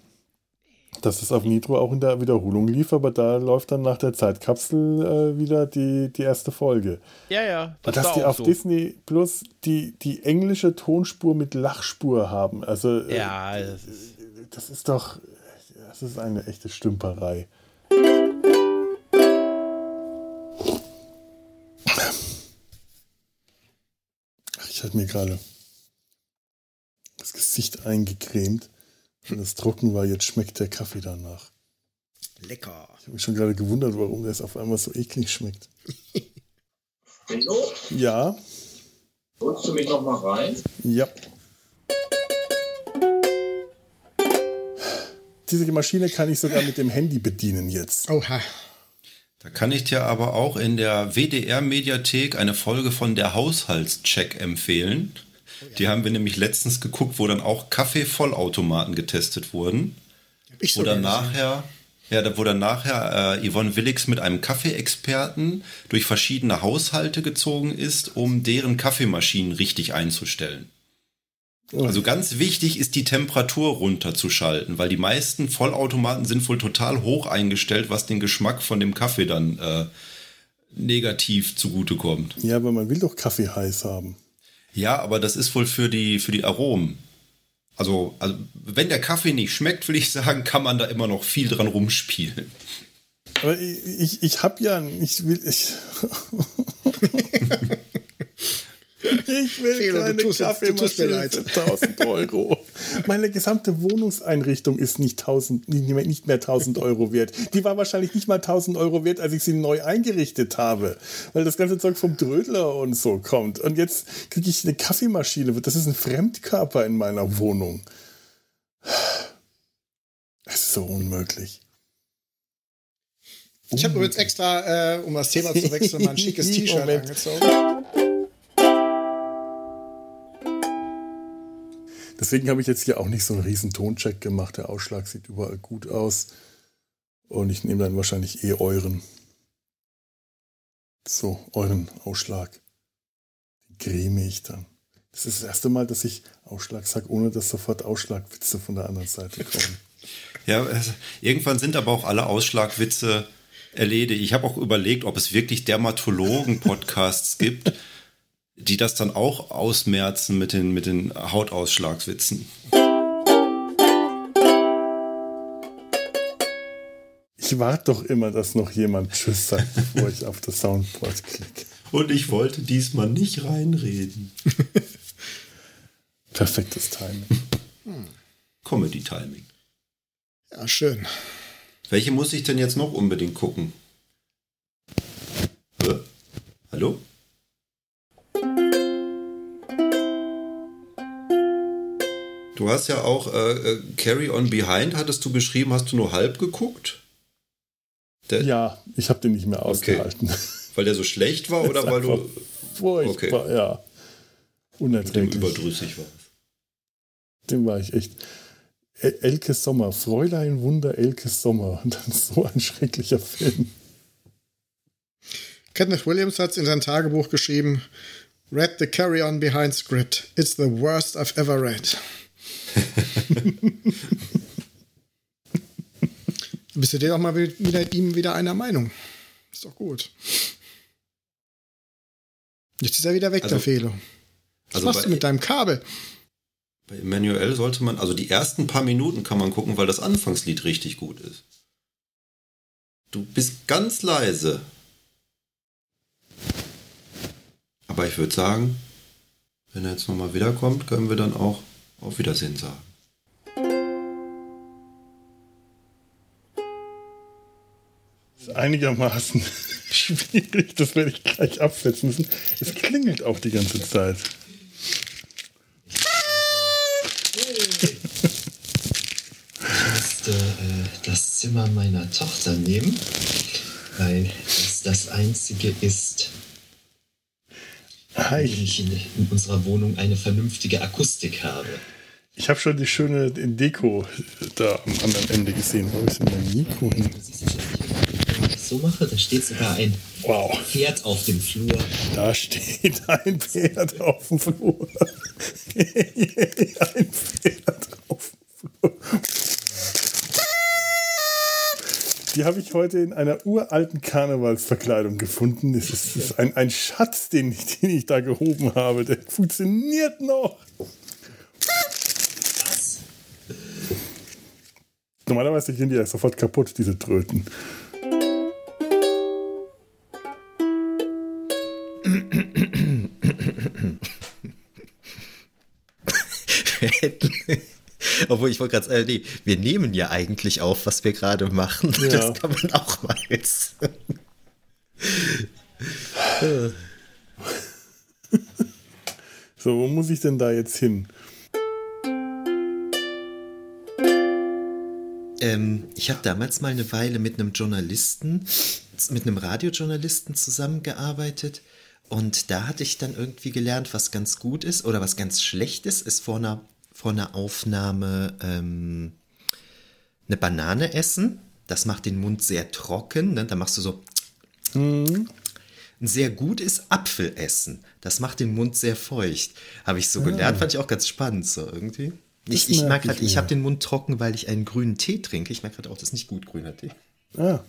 Dass es auf Nitro auch in der Wiederholung lief, aber da läuft dann nach der Zeitkapsel äh, wieder die, die erste Folge. Ja, ja. Und Das dass war die auf so. Disney Plus die, die englische Tonspur mit Lachspur haben. Also, äh, Ja, das ist, das ist doch. Das ist eine echte Stümperei. Ich hatte mir gerade das Gesicht eingecremt. Wenn es trocken war, jetzt schmeckt der Kaffee danach. Lecker. Ich habe mich schon gerade gewundert, warum das auf einmal so eklig schmeckt. Hallo? Ja, Holst du mich noch mal rein? ja. Diese Maschine kann ich sogar mit dem Handy bedienen jetzt. Oha. Da kann ich dir aber auch in der WDR-Mediathek eine Folge von der Haushaltscheck empfehlen. Die haben wir nämlich letztens geguckt, wo dann auch Kaffeevollautomaten getestet wurden. Hab ich dann gesehen. nachher, ja, da- dann nachher äh, Yvonne Willigs mit einem Kaffeeexperten durch verschiedene Haushalte gezogen ist, um deren Kaffeemaschinen richtig einzustellen. Also ganz wichtig ist die Temperatur runterzuschalten, weil die meisten Vollautomaten sind wohl total hoch eingestellt, was den Geschmack von dem Kaffee dann äh, negativ zugutekommt. Ja, aber man will doch Kaffee heiß haben. Ja, aber das ist wohl für die, für die Aromen. Also, also, wenn der Kaffee nicht schmeckt, will ich sagen, kann man da immer noch viel dran rumspielen. Aber ich, ich, ich habe ja, ich will, ich, ich will Felo, du keine tust- du tust mir Kaffeemaschine leid. für 1000 Euro. Meine gesamte Wohnungseinrichtung ist nicht 1000, nicht mehr, nicht mehr 1000 Euro wert. Die war wahrscheinlich nicht mal 1000 Euro wert, als ich sie neu eingerichtet habe, weil das ganze Zeug vom Drödler und so kommt. Und jetzt kriege ich eine Kaffeemaschine. Das ist ein Fremdkörper in meiner Wohnung. Es ist so unmöglich. Ich habe übrigens extra, äh, um das Thema zu wechseln, mal ein schickes T-Shirt angezogen. Deswegen habe ich jetzt hier auch nicht so einen riesen Toncheck gemacht. Der Ausschlag sieht überall gut aus. Und ich nehme dann wahrscheinlich eh euren. So, euren Ausschlag. Den creme ich dann. Das ist das erste Mal, dass ich Ausschlag sage, ohne dass sofort Ausschlagwitze von der anderen Seite kommen. Ja, irgendwann sind aber auch alle Ausschlagwitze erledigt. Ich habe auch überlegt, ob es wirklich Dermatologen-Podcasts gibt, die das dann auch ausmerzen mit den, mit den Hautausschlagswitzen. Ich warte doch immer, dass noch jemand Tschüss sagt, bevor ich auf das Soundboard klicke. Und ich wollte diesmal nicht reinreden. Perfektes Timing. Comedy-Timing. Ja, schön. Welche muss ich denn jetzt noch unbedingt gucken? Hä? Hallo? Du hast ja auch äh, äh, Carry On Behind, hattest du geschrieben, hast du nur halb geguckt? Der, Ja, ich habe den nicht mehr ausgehalten. Weil der so schlecht war oder weil du Furchtbar, ja. mit dem Unerträglich. überdrüssig warst? Den war ich echt. El- Elke Sommer, Fräulein Wunder Elke Sommer. Und dann so ein schrecklicher Film. Kenneth Williams hat in sein Tagebuch geschrieben: Read the Carry On Behind Script. It's the worst I've ever read. Bist du dir doch mal wieder mit ihm wieder einer Meinung? Ist doch gut. Jetzt ist er wieder weg, Also- der Felo. Was Also machst bei, du mit deinem Kabel? bei Emmanuel sollte man, also die ersten paar Minuten kann man gucken, weil das Anfangslied richtig gut ist. Du bist ganz leise. Aber ich würde sagen, wenn er jetzt nochmal wiederkommt, können wir dann auch auf Wiedersehen sagen. ist einigermaßen schwierig. Das werde ich gleich absetzen müssen. Es klingelt auch die ganze Zeit. musste äh, das Zimmer meiner Tochter nehmen, weil es das einzige ist, ich ich in, unserer Wohnung eine vernünftige Akustik habe. ich habe schon die schöne Deko da am anderen Ende gesehen. Wo ist denn mein Mikro hin? Du siehst wenn ich das so mache, da steht sogar ein Wow, Pferd auf dem Flur. da steht ein Pferd auf dem Flur. ein Pferd auf dem Flur. Die habe ich heute in einer uralten Karnevalsverkleidung gefunden. Es ist, ist ein, ein Schatz, den ich, den ich da gehoben habe. Der funktioniert noch. Was? Normalerweise gehen die ja sofort kaputt, diese Tröten. Wir hätten- Obwohl ich wollte gerade sagen, nee, wir nehmen ja eigentlich auf, was wir gerade machen. Ja. Das kann man auch mal jetzt. So, wo muss ich denn da jetzt hin? Ähm, ich habe damals mal eine Weile mit einem Journalisten, mit einem Radiojournalisten zusammengearbeitet. Und da hatte ich dann irgendwie gelernt, was ganz gut ist oder was ganz schlecht ist, ist vor einer, vor einer Aufnahme ähm, eine Banane essen. Das macht den Mund sehr trocken. Ne? Da machst du so. Sehr gut ist Apfel essen. Das macht den Mund sehr feucht. Habe ich so gelernt, fand ich auch ganz spannend so irgendwie. Ich, ich merke ich gerade, ich habe den Mund trocken, weil ich einen grünen Tee trinke. Ich merke gerade auch, das ist nicht gut, grüner Tee. Ah.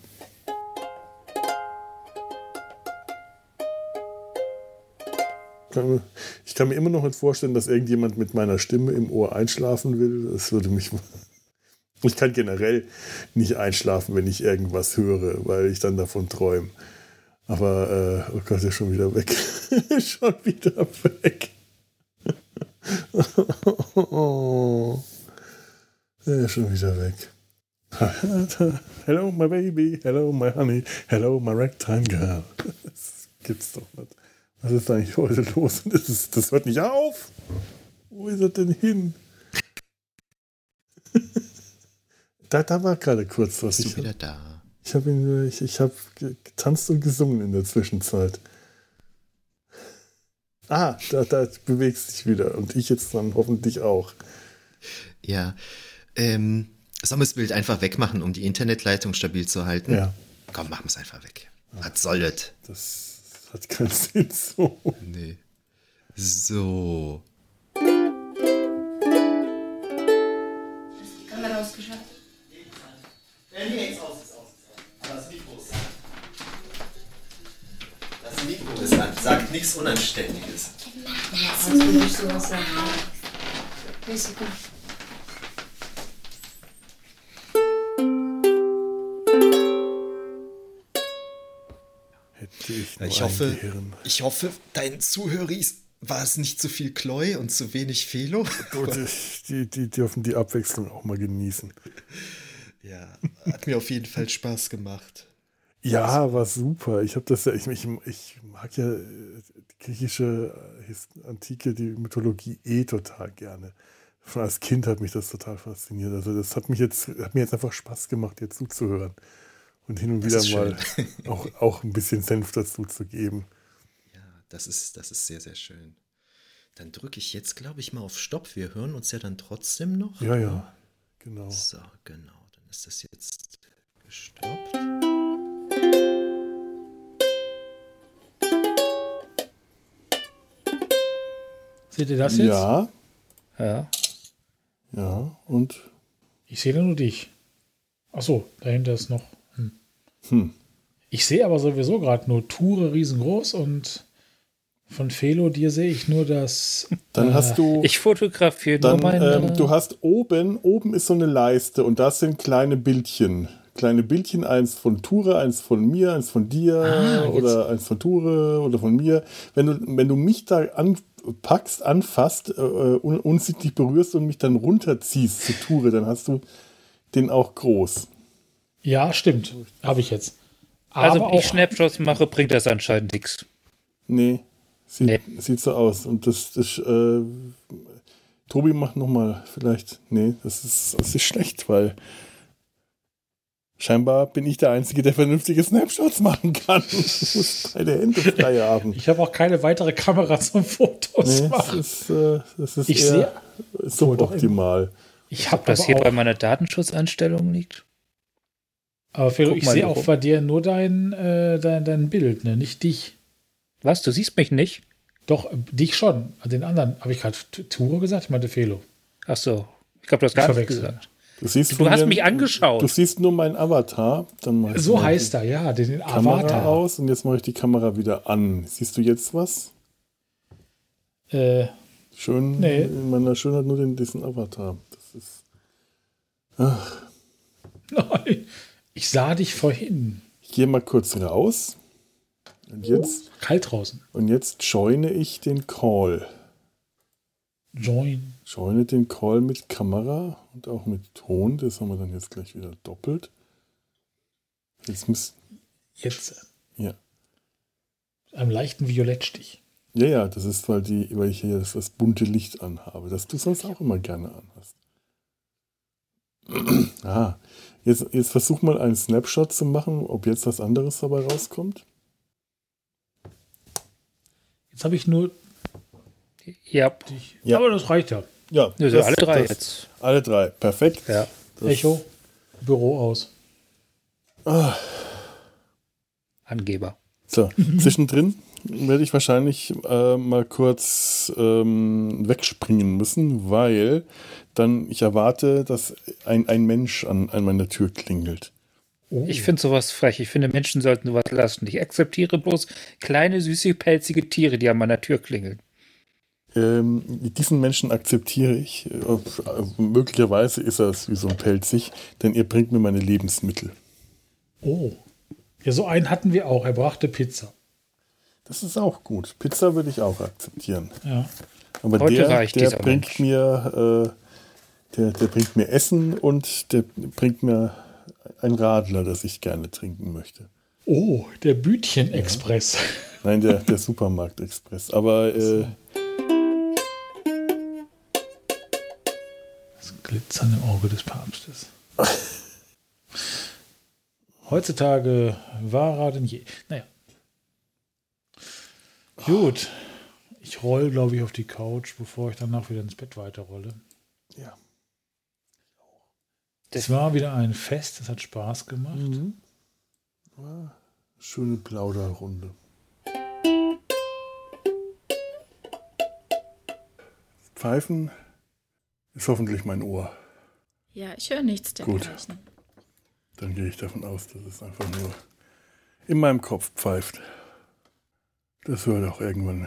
Kann Ich kann mir immer noch nicht vorstellen, dass irgendjemand mit meiner Stimme im Ohr einschlafen will. Das würde mich. Ich kann generell nicht einschlafen, wenn ich irgendwas höre, weil ich dann davon träume. Aber, äh, oh Gott, er ist schon wieder weg. schon wieder weg. oh. Er ist schon wieder weg. Hello, my baby. Hello, my honey. Hello, my ragtime girl. Das gibt's doch nicht. Was ist eigentlich heute los? Das, ist, das hört nicht auf. Wo ist er denn hin? da, da war gerade kurz was. Bist Ich, du wieder da? ich habe ich, ich hab getanzt und gesungen in der Zwischenzeit. Ah, da, da bewegst dich wieder. Und ich jetzt dann hoffentlich auch. Ja. Ähm, sollen wir das Bild einfach wegmachen, um die Internetleitung stabil zu halten? Ja. Komm, machen wir es einfach weg. Was soll das? Das das hat keinen Sinn so. Nee. So. Die Kamera ausgeschaltet. Nee, nee, ist aus, ist aus. Aber das Mikro ist Das Mikro ist an, sagt nichts Unanständiges. Genau. Das ist nicht so was. Risiko. Ich ein hoffe, ich hoffe, dein Zuhöris war es nicht zu viel Kleu und zu wenig Felo. Gut, die, die dürfen die Abwechslung auch mal genießen. Ja, hat mir auf jeden Fall Spaß gemacht. Ja, war super. Ich habe das ja, ich, ich, ich mag ja äh, die griechische äh, Antike, die Mythologie eh total gerne. Schon als Kind hat mich das total fasziniert. Also das hat mich jetzt, hat mir jetzt einfach Spaß gemacht, dir zuzuhören. Und hin und Das wieder mal auch, auch ein bisschen Senf dazu zu geben. Das ist, das ist sehr, sehr schön. Dann drücke ich jetzt, glaube ich, mal auf Stopp. Wir hören uns ja dann trotzdem noch. Ja, ja, genau. So, genau. Dann ist das jetzt gestoppt. Seht ihr das jetzt? Ja, Ja. ja, und Ich sehe da nur dich. Ach so, dahinter ist noch. Hm. Ich sehe aber sowieso gerade nur Ture riesengroß und von Felo dir sehe ich nur das. dann äh, hast du. Ich fotografiere nur Dann, meine. ähm, du hast oben, oben ist so eine Leiste und das sind kleine Bildchen. Kleine Bildchen, eins von Ture, eins von mir, eins von dir Ah, jetzt- oder eins von Ture oder von mir. Wenn du, wenn du mich da anpackst, anfasst, äh, un, unsichtlich berührst und mich dann runterziehst zu Ture, dann hast du den auch groß. Ja, stimmt. Habe ich jetzt. also, Aber wenn ich Snapshots mache, bringt das anscheinend nichts. Nee, sieht, Nee. sieht so aus. Und das, das äh, Tobi macht nochmal vielleicht. Nee, das ist, das ist schlecht, weil scheinbar bin ich der Einzige, der vernünftige Snapshots machen kann. Ich muss beide Hände frei haben. Ich habe auch keine weitere Kamera zum Fotos Nee, das machen. ist, äh, das ist Ich eher suboptimal. Ich habe Das das hier auch, bei meiner Datenschutzeinstellung liegt. Aber Felo, Guck ich sehe auch bei dir nur dein, äh, dein, dein Bild, ne? nicht dich. Was? Du siehst mich nicht? Doch, äh, dich schon. Den anderen habe ich gerade T- Ture gesagt, ich meinte Felo. Ach so. Ich glaube, du hast gar nicht verwechselt. gesagt. Du, siehst Du hast mir- mich angeschaut. Du siehst nur meinen Avatar. Dann mach ich So heißt er, ja, den, den Kamera Avatar. aus und jetzt mache ich die Kamera wieder an. Siehst du jetzt was? Äh, Schön, Nee. in meiner Schönheit nur den, diesen Avatar. Das ist. Ach, nein, ich sah dich vorhin. ich gehe mal kurz raus. Und jetzt, Kalt draußen. und jetzt joine ich den Call. Join. Joine den Call mit Kamera und auch mit Ton. Das haben wir dann jetzt gleich wieder doppelt. Jetzt müsst. Jetzt Ja. einem leichten Violettstich. Ja, ja, das ist, weil, die, weil ich hier das, das bunte Licht anhabe, das du sonst auch immer gerne anhast. ah, jetzt, jetzt versuch mal einen Snapshot zu machen, ob jetzt was anderes dabei rauskommt. Jetzt habe ich nur Ja. dich. Ja. Aber das reicht ja. Ja, Also alle drei das, jetzt. Alle drei, perfekt. Ja. Das- Echo, Büro aus. Ah, Angeber. so, zwischendrin werde ich wahrscheinlich äh, mal kurz ähm, wegspringen müssen, weil dann ich erwarte, dass ein, ein Mensch an, an meiner Tür klingelt. Ich finde sowas frech. Ich finde, Menschen sollten sowas lassen. Ich akzeptiere bloß kleine, süße, pelzige Tiere, die an meiner Tür klingeln. Ähm, diesen Menschen akzeptiere ich. Äh, möglicherweise ist er wie so ein Pelzig, denn ihr bringt mir meine Lebensmittel. Oh. Ja, so einen hatten wir auch. Er brachte Pizza. Das ist auch gut. Pizza würde ich auch akzeptieren. Ja. Aber Heute der, reicht der bringt Mensch. mir, äh, der, der bringt mir Essen und der bringt mir ein Radler, das ich gerne trinken möchte. Oh, der Bütchen-Express. Nein, der, der Supermarkt-Express. Aber äh, Das Glitzern im Auge des Papstes. Heutzutage wahrer denn je. Naja. Gut. Ich roll, glaube ich, auf die Couch, bevor ich danach wieder ins Bett weiterrolle. ja. Es war wieder ein Fest, es hat Spaß gemacht. Schöne Plauderrunde. Pfeifen ist hoffentlich mein Ohr. Ja, ich höre nichts Gut. dergleichen. Dann gehe ich davon aus, dass es einfach nur in meinem Kopf pfeift. Das hört auch irgendwann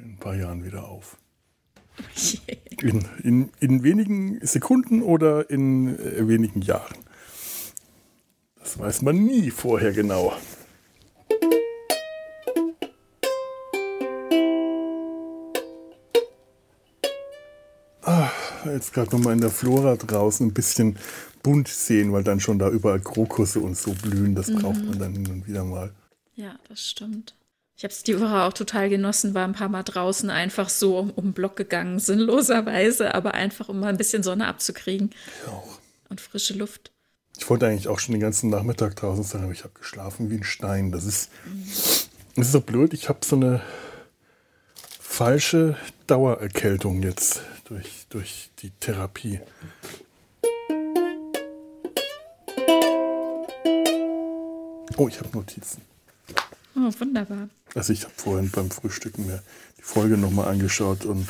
in ein paar Jahren wieder auf. In, in, in wenigen Sekunden oder in äh, wenigen Jahren. Das weiß man nie vorher genau. Ah, jetzt gerade nochmal in der Flora draußen ein bisschen bunt sehen, weil dann schon da überall Krokusse und so blühen. Das braucht man dann hin und wieder mal. Ja, das stimmt. Ich habe es die Woche auch total genossen, war ein paar Mal draußen einfach so um, um den Block gegangen, sinnloserweise, aber einfach um mal ein bisschen Sonne abzukriegen. Auch. Und frische Luft. Ich wollte eigentlich auch schon den ganzen Nachmittag draußen sein, aber ich habe geschlafen wie ein Stein. Das ist, das ist so blöd. Ich habe so eine falsche Dauererkältung jetzt durch, durch die Therapie. Oh, ich habe Notizen. Oh, wunderbar. Also ich habe vorhin beim Frühstücken mir die Folge nochmal angeschaut und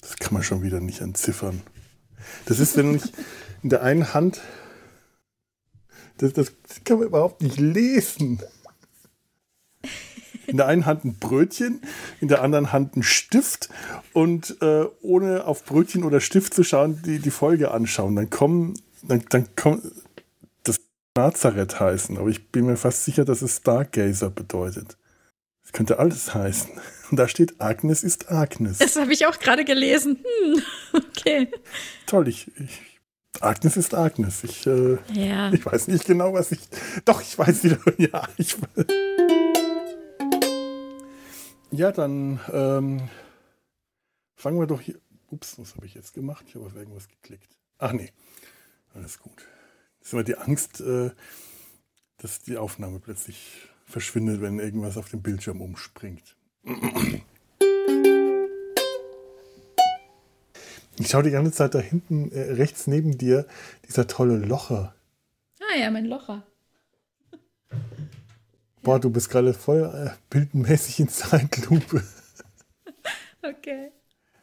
das kann man schon wieder nicht entziffern. Das ist, wenn ich in der einen Hand, das, das kann man überhaupt nicht lesen. In der einen Hand ein Brötchen, in der anderen Hand ein Stift und äh, ohne auf Brötchen oder Stift zu schauen, die, die Folge anschauen. Dann kommen, dann, dann kommt das Nazareth heißen, aber ich bin mir fast sicher, dass es Stargazer bedeutet. Das könnte alles heißen. Und da steht Agnes ist Agnes. Das habe ich auch gerade gelesen. Hm, okay. Toll, ich, ich Agnes ist Agnes. Ich, äh, Ja. ich weiß nicht genau, was ich. Doch, ich weiß wieder. Ja, ich. Ja, dann ähm, fangen wir doch hier. Ups, was habe ich jetzt gemacht? Ich habe auf irgendwas geklickt. Ach nee, alles gut. Das ist immer die Angst, äh, dass die Aufnahme plötzlich verschwindet, wenn irgendwas auf dem Bildschirm umspringt. Ich schaue die ganze Zeit da hinten, äh, rechts neben dir, dieser tolle Locher. Ah ja, mein Locher. Boah, du bist gerade voll äh, bildmäßig in Zeitlupe. Okay.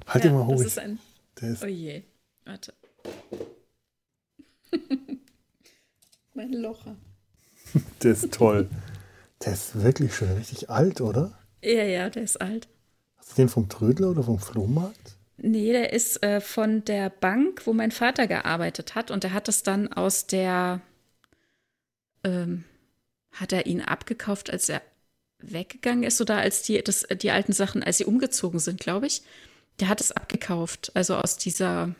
Halt ja, ihn mal hoch. Das ist ein. Der ist, Oh je. Warte. mein Locher. der ist toll. Der ist wirklich schon richtig alt, oder? Ja, ja, der ist alt. Hast du den vom Trödler oder vom Flohmarkt? Nee, der ist äh, von der Bank, wo mein Vater gearbeitet hat. Und er hat es dann aus der. Ähm, hat er ihn abgekauft, als er weggegangen ist oder als die, das, die alten Sachen, als sie umgezogen sind, glaube ich. Der hat es abgekauft. Also aus dieser.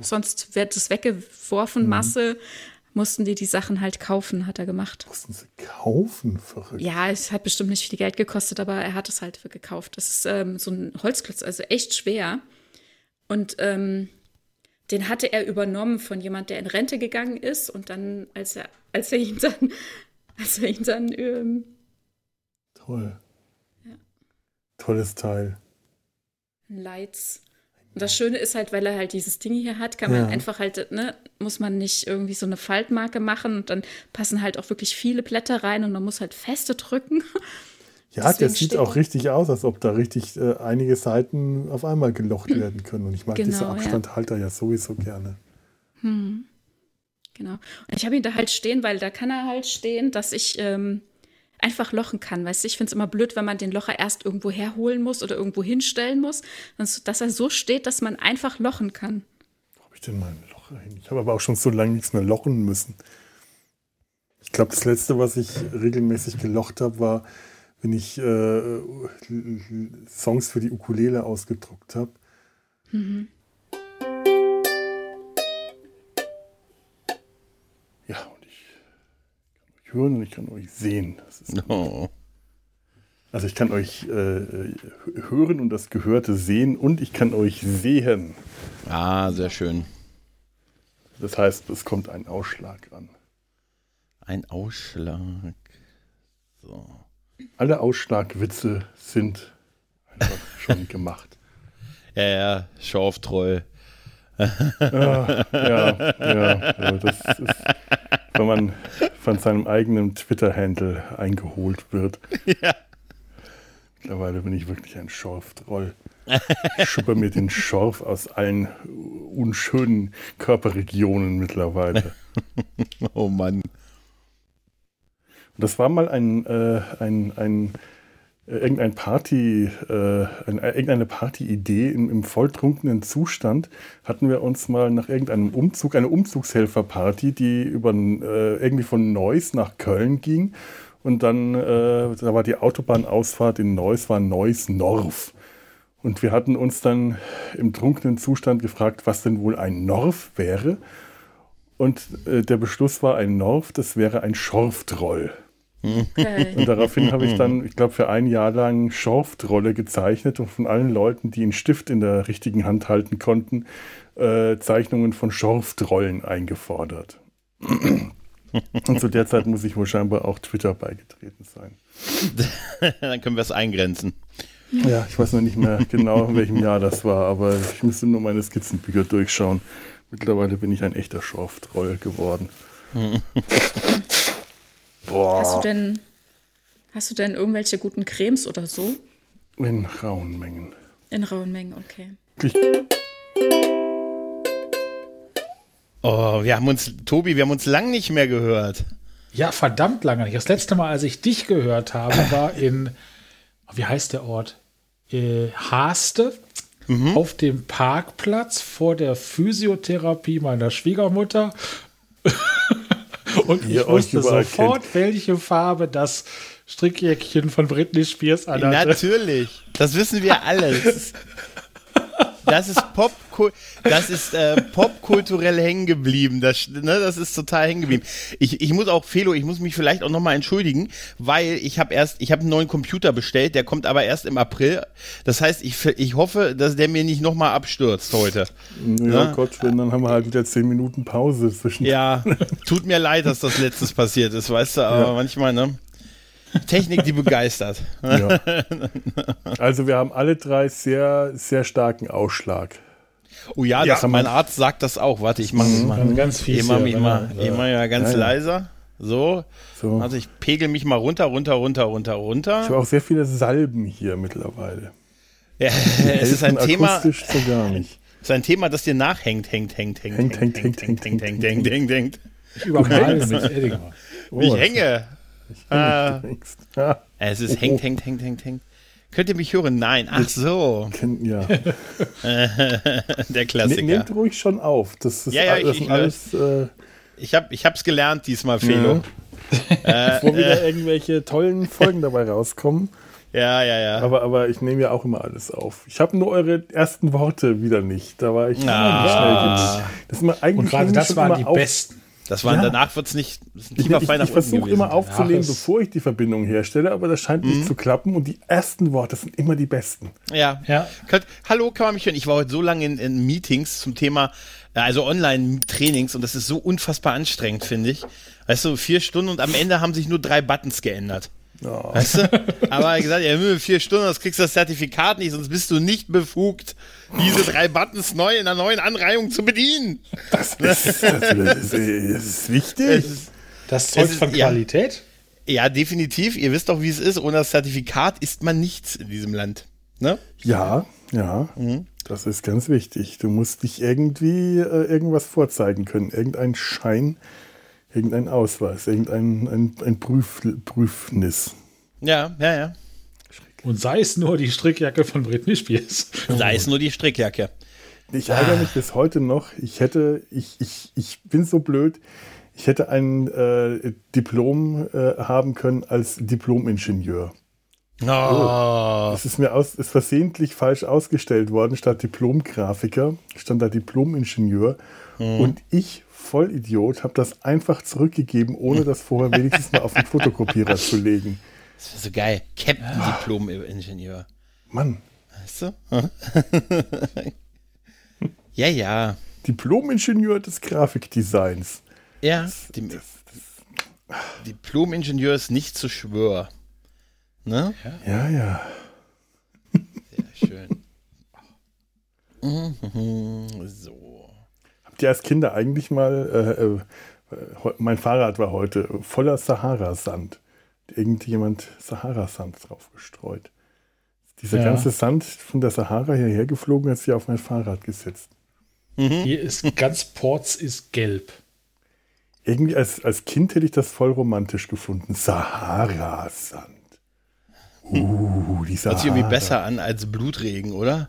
Sonst wird es weggeworfen, Mhm. Masse. Mussten die die Sachen halt kaufen, hat er gemacht. Mussten sie kaufen, verrückt. Ja, es hat bestimmt nicht viel Geld gekostet, aber er hat es halt gekauft. Das ist ähm, so ein Holzklotz, also echt schwer. Und ähm, den hatte er übernommen von jemand, der in Rente gegangen ist. Und dann, als er, als er ihn dann, als er ihn dann, ähm, Toll. Ja. Tolles Teil. Lights. Und das Schöne ist halt, weil er halt dieses Ding hier hat, kann man Ja. einfach halt, ne, muss man nicht irgendwie so eine Faltmarke machen und dann passen halt auch wirklich viele Blätter rein und man muss halt feste drücken. Ja, der Deswegen sieht steht auch richtig aus, als ob da richtig äh, einige Seiten auf einmal gelocht werden können. Und ich mag diese Genau, ja. Abstandhalter ja sowieso gerne. Hm. Genau. Und ich habe ihn da halt stehen, weil da kann er halt stehen, dass ich ähm, einfach lochen kann. Weißt du, ich finde es immer blöd, wenn man den Locher erst irgendwo herholen muss oder irgendwo hinstellen muss, dass er so steht, dass man einfach lochen kann. Wo habe ich denn mein Loch hin? Ich habe aber auch schon so lange nichts mehr lochen müssen. Ich glaube, das letzte, was ich regelmäßig gelocht habe, war, wenn ich äh, Songs für die Ukulele ausgedruckt habe. Mhm. Hören und ich kann euch sehen. Oh. Also ich kann euch äh, hören und das Gehörte sehen und ich kann euch sehen. Ah, sehr schön. Das heißt, es kommt ein Ausschlag an. Ein Ausschlag. So. Alle Ausschlagwitze sind einfach schon gemacht. Ja, ja, Schorftroll. Ja, ja, ja, ja, das ist, wenn man von seinem eigenen Twitter-Handle eingeholt wird. Ja. Mittlerweile bin ich wirklich ein Schorftroll. Ich schuppe mir den Schorf aus allen unschönen Körperregionen mittlerweile. Oh Mann. das war mal ein, äh, ein, ein irgendein Party, äh, äh, irgendeine Partyidee im, im volltrunkenen Zustand hatten wir uns mal nach irgendeinem Umzug, eine Umzugshelferparty, die über äh, irgendwie von Neuss nach Köln ging. Und dann, äh, da war die Autobahnausfahrt in Neuss, war Neuss-Norf. Und wir hatten uns dann im trunkenen Zustand gefragt, was denn wohl ein Norf wäre. Und äh, der Beschluss war ein Norf, das wäre ein Schorftroll. Okay. Und daraufhin habe ich dann, ich glaube, für ein Jahr lang Schorftrolle gezeichnet und von allen Leuten, die einen Stift in der richtigen Hand halten konnten, äh, Zeichnungen von Schorftrollen eingefordert. Und zu der Zeit muss ich wohl scheinbar auch Twitter beigetreten sein. Dann können wir es eingrenzen. Ja, ich weiß noch nicht mehr genau, in welchem Jahr das war, aber ich müsste nur meine Skizzenbücher durchschauen. Mittlerweile bin ich ein echter Schorftroll geworden. Boah. Hast du denn, hast du denn irgendwelche guten Cremes oder so? In rauen Mengen. In rauen Mengen, okay. Ich, Oh, wir haben uns, Tobi, wir haben uns lang nicht mehr gehört. Ja, verdammt lange nicht. Das letzte Mal, als ich dich gehört habe, war in, wie heißt der Ort? Äh, Haste. Auf dem Parkplatz vor der Physiotherapie meiner Schwiegermutter. Und Ihr ich wusste sofort, welche Farbe das Strickjäckchen von Britney Spears anhatte. Natürlich. Das wissen wir alles. Das ist Pop, das ist äh, popkulturell hängen geblieben. Das, ne, das ist total hängen geblieben. Ich, ich muss auch, Felo, ich muss mich vielleicht auch nochmal entschuldigen, weil ich habe erst, ich habe einen neuen Computer bestellt, der kommt aber erst im April. Das heißt, ich, ich hoffe, dass der mir nicht nochmal abstürzt heute. ja, Ja. Gott, wenn, dann haben wir halt wieder zehn Minuten Pause zwischen. Ja, tut mir leid, dass das letztes passiert ist, weißt du, aber Ja. manchmal, ne? Technik, die begeistert. Ja. Also wir haben alle drei sehr, sehr starken Ausschlag. Oh ja, Ja, mein Arzt sagt das auch. Warte, ich mache das mal. Ganz, ganz fies. Ich mache mich mal, ich mach ja ganz Ja, ja. leiser. So. So. Also ich pegel mich mal runter, runter, runter, runter, Ich runter. habe auch sehr viele Salben hier mittlerweile. Ja, es ist ein Thema, so gar nicht. es ist ein Thema, das dir nachhängt, hängt, hängt, hängt, Hängt, hängt, hängt, hängt, hängt, hängt, hängt, hängt, hängt, hängt. Ich übermale mit Eddinger. Oh, Ich was- hänge. Ah, denkst. Ja, es ist Oh, hängt, oh. hängt, hängt, hängt, hängt. Könnt ihr mich hören? Nein. Ach so. kenn- ja. Der Klassiker. nehmt ruhig schon auf. Das ist Ja, ja, ich- ich alles, äh, Ich habe ich hab's gelernt diesmal, Felo. bevor wieder irgendwelche tollen Folgen dabei rauskommen. Ja, ja, ja. Aber, aber ich nehme ja auch immer alles auf. Ich habe nur eure ersten Worte wieder nicht. Da war ich Ah. schnell. Das ist immer eigentlich Und gerade das waren die auf- besten. Das waren, Ja. danach wird's nicht, das ist ein Ich, ich, versuche immer aufzunehmen, Ja, bevor ich die Verbindung herstelle, aber das scheint Mhm. nicht zu klappen und die ersten Worte sind immer die besten. Ja. Ja. Könnt, hallo, kann man mich hören? Ich war heute so lange in, in Meetings zum Thema, äh, also Online-Trainings und das ist so unfassbar anstrengend, finde ich. Weißt du, vier Stunden und am Ende haben sich nur drei Buttons geändert. Ja. Weißt du? Aber er hat gesagt, ja, nur vier Stunden, das kriegst du das Zertifikat nicht, sonst bist du nicht befugt, diese drei Buttons neu in einer neuen Anreihung zu bedienen. Das, das, das, ist, das ist wichtig. Es ist, Das Zeug ist- von ja. Qualität. ja, definitiv. Ihr wisst doch, wie es ist. Ohne das Zertifikat ist man nichts in diesem Land. Ne? Ja, ja. Mhm. Das ist ganz wichtig. Du musst dich irgendwie äh, irgendwas vorzeigen können. Irgendein Schein, irgendein Ausweis, irgendein ein, ein Prüf, Prüfnis. Ja, ja, ja. Und sei es nur die Strickjacke von Britney Spears. Sei es nur die Strickjacke. Ich ärgere mich bis heute noch. Ich hätte, ich, ich, ich bin so blöd. Ich hätte ein äh, Diplom äh, haben können als Diplom-Ingenieur. Oh. Es ist mir aus, ist versehentlich falsch ausgestellt worden. Statt Diplom-Grafiker stand da Diplom-Ingenieur. Und ich, Vollidiot, habe das einfach zurückgegeben, ohne das vorher wenigstens mal auf den Fotokopierer zu legen. Das wäre so geil. Captain Diplom-Ingenieur. Mann, Weißt du? ja, ja. Diplom-Ingenieur des Grafikdesigns. Ja. Diplom-Ingenieur ist nicht zu schwör. Ne? Ja, ja. Sehr schön. Mhm, so. Habt ihr als Kinder eigentlich mal, äh, äh, mein Fahrrad war heute voller Sahara-Sand. Hat Irgendjemand Sahara-Sand drauf gestreut. Dieser Ja. ganze Sand von der Sahara hierher geflogen, hat sich auf mein Fahrrad gesetzt. Hier ist ganz Ports ist gelb. Irgendwie als, als Kind hätte ich das voll romantisch gefunden. Sahara-Sand. Uh, die Hört Sahara. sich irgendwie besser an als Blutregen, oder?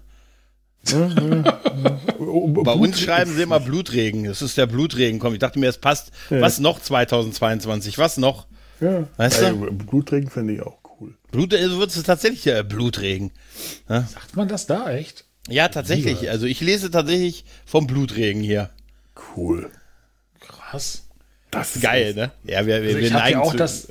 Oh, Bei uns schreiben sie immer Blutregen. Das ist der Blutregen. Komm, ich dachte mir, es passt. Ja. Was noch 2022? Was noch? Ja. Weißt Ey, du? Blutregen finde ich auch cool. Blut, also wird es tatsächlich äh, Blutregen. Ja? Sagt man das da echt? ja, tatsächlich. Also ich lese tatsächlich vom Blutregen hier. Cool. Krass. Das ist Geil, ne? Ja, wir, wir, Also wir ich habe ja neigen auch zu- das.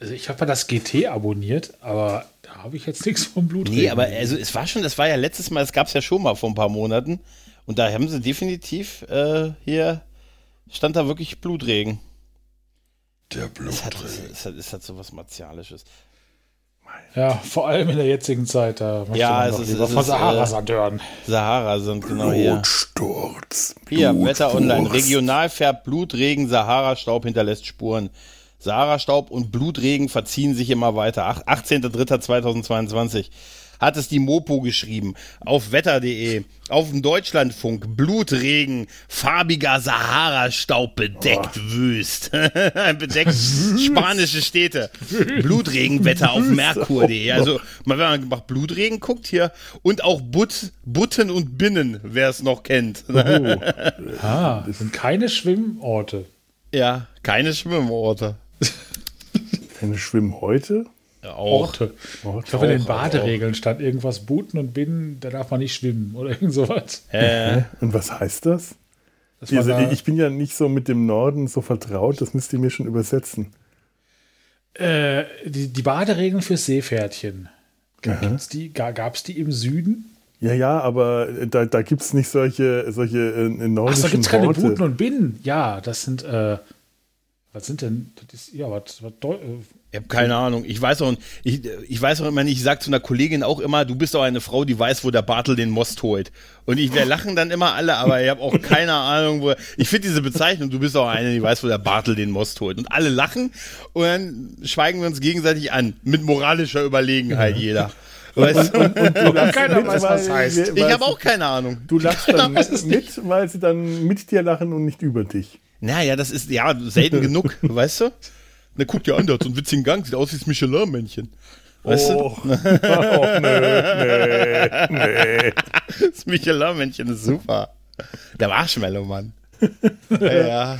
Also ich habe ja das GT abonniert, aber da habe ich jetzt nichts vom Blut. Nee, aber also es war schon, das war ja letztes Mal, das gab es ja schon mal vor ein paar Monaten. Und da haben sie definitiv äh, hier, stand da wirklich Blutregen. Der Es hat, es hat, es hat so was Martialisches. Ja, vor allem in der jetzigen Zeit, da möchte Ja, man es ist- lieber es von ist, äh, Sahara-Sand hören. Sahara sind genau hier. Blutsturz. Hier. Wetter Online. Regional färbt Blutregen, Sahara-Staub hinterlässt Spuren. Sahara-Staub und Blutregen verziehen sich immer weiter. Ach- 18.03.2022 hat es die Mopo geschrieben. Auf wetter.de, auf dem Deutschlandfunk. Blutregen, farbiger Sahara-Staub bedeckt wüst. bedeckt spanische Städte. Blutregenwetter auf merkur.de. Also, mal, wenn man nach Blutregen guckt hier. Und auch But, Butten und Binnen, wer es noch kennt. Ah, das sind keine Schwimmorte. Ja, keine Schwimmorte. Keine Schwimmhäute? Auch. Orte. Orte. Ich glaube, in den Baderegeln stand irgendwas Booten und Binnen, da darf man nicht schwimmen oder irgend sowas. Äh, Und was heißt das? Das Also, da, ich bin ja nicht so mit dem Norden so vertraut, das müsst ihr mir schon übersetzen. äh, die, die Baderegeln für Seepferdchen. Gibt's die, Gab es die im Süden? Ja, ja, aber da, da gibt es nicht solche, solche äh, Ach, da nordischen gibt es keine. Buten und Binnen. Ja, das sind, äh, was sind denn, das ist, ja, was, was äh, ich habe keine Ahnung. Ich weiß auch, ich, ich weiß auch immer nicht, ich sage zu einer Kollegin auch immer, du bist doch eine Frau, die weiß, wo der Bartel den Most holt. Und ich, wir lachen dann immer alle, aber ich habe auch keine Ahnung, wo. Ich finde diese Bezeichnung, du bist auch eine, die weiß, wo der Bartel den Most holt. Und alle lachen und dann schweigen wir uns gegenseitig an. Mit moralischer Überlegenheit jeder. Weißt du? keiner weiß, was heißt. Ich habe auch keine Ahnung. Du lachst dann mit, weil sie dann mit dir lachen und nicht über dich. Naja, das ist ja selten genug, weißt du? Na, guck dir an, der hat so einen witzigen Gang, sieht aus wie das Michelin-Männchen. Weißt Och, oh, nö, nee, nee. du? Das Michelin-Männchen ist super. Der Marshmallow-Mann. ja, ja.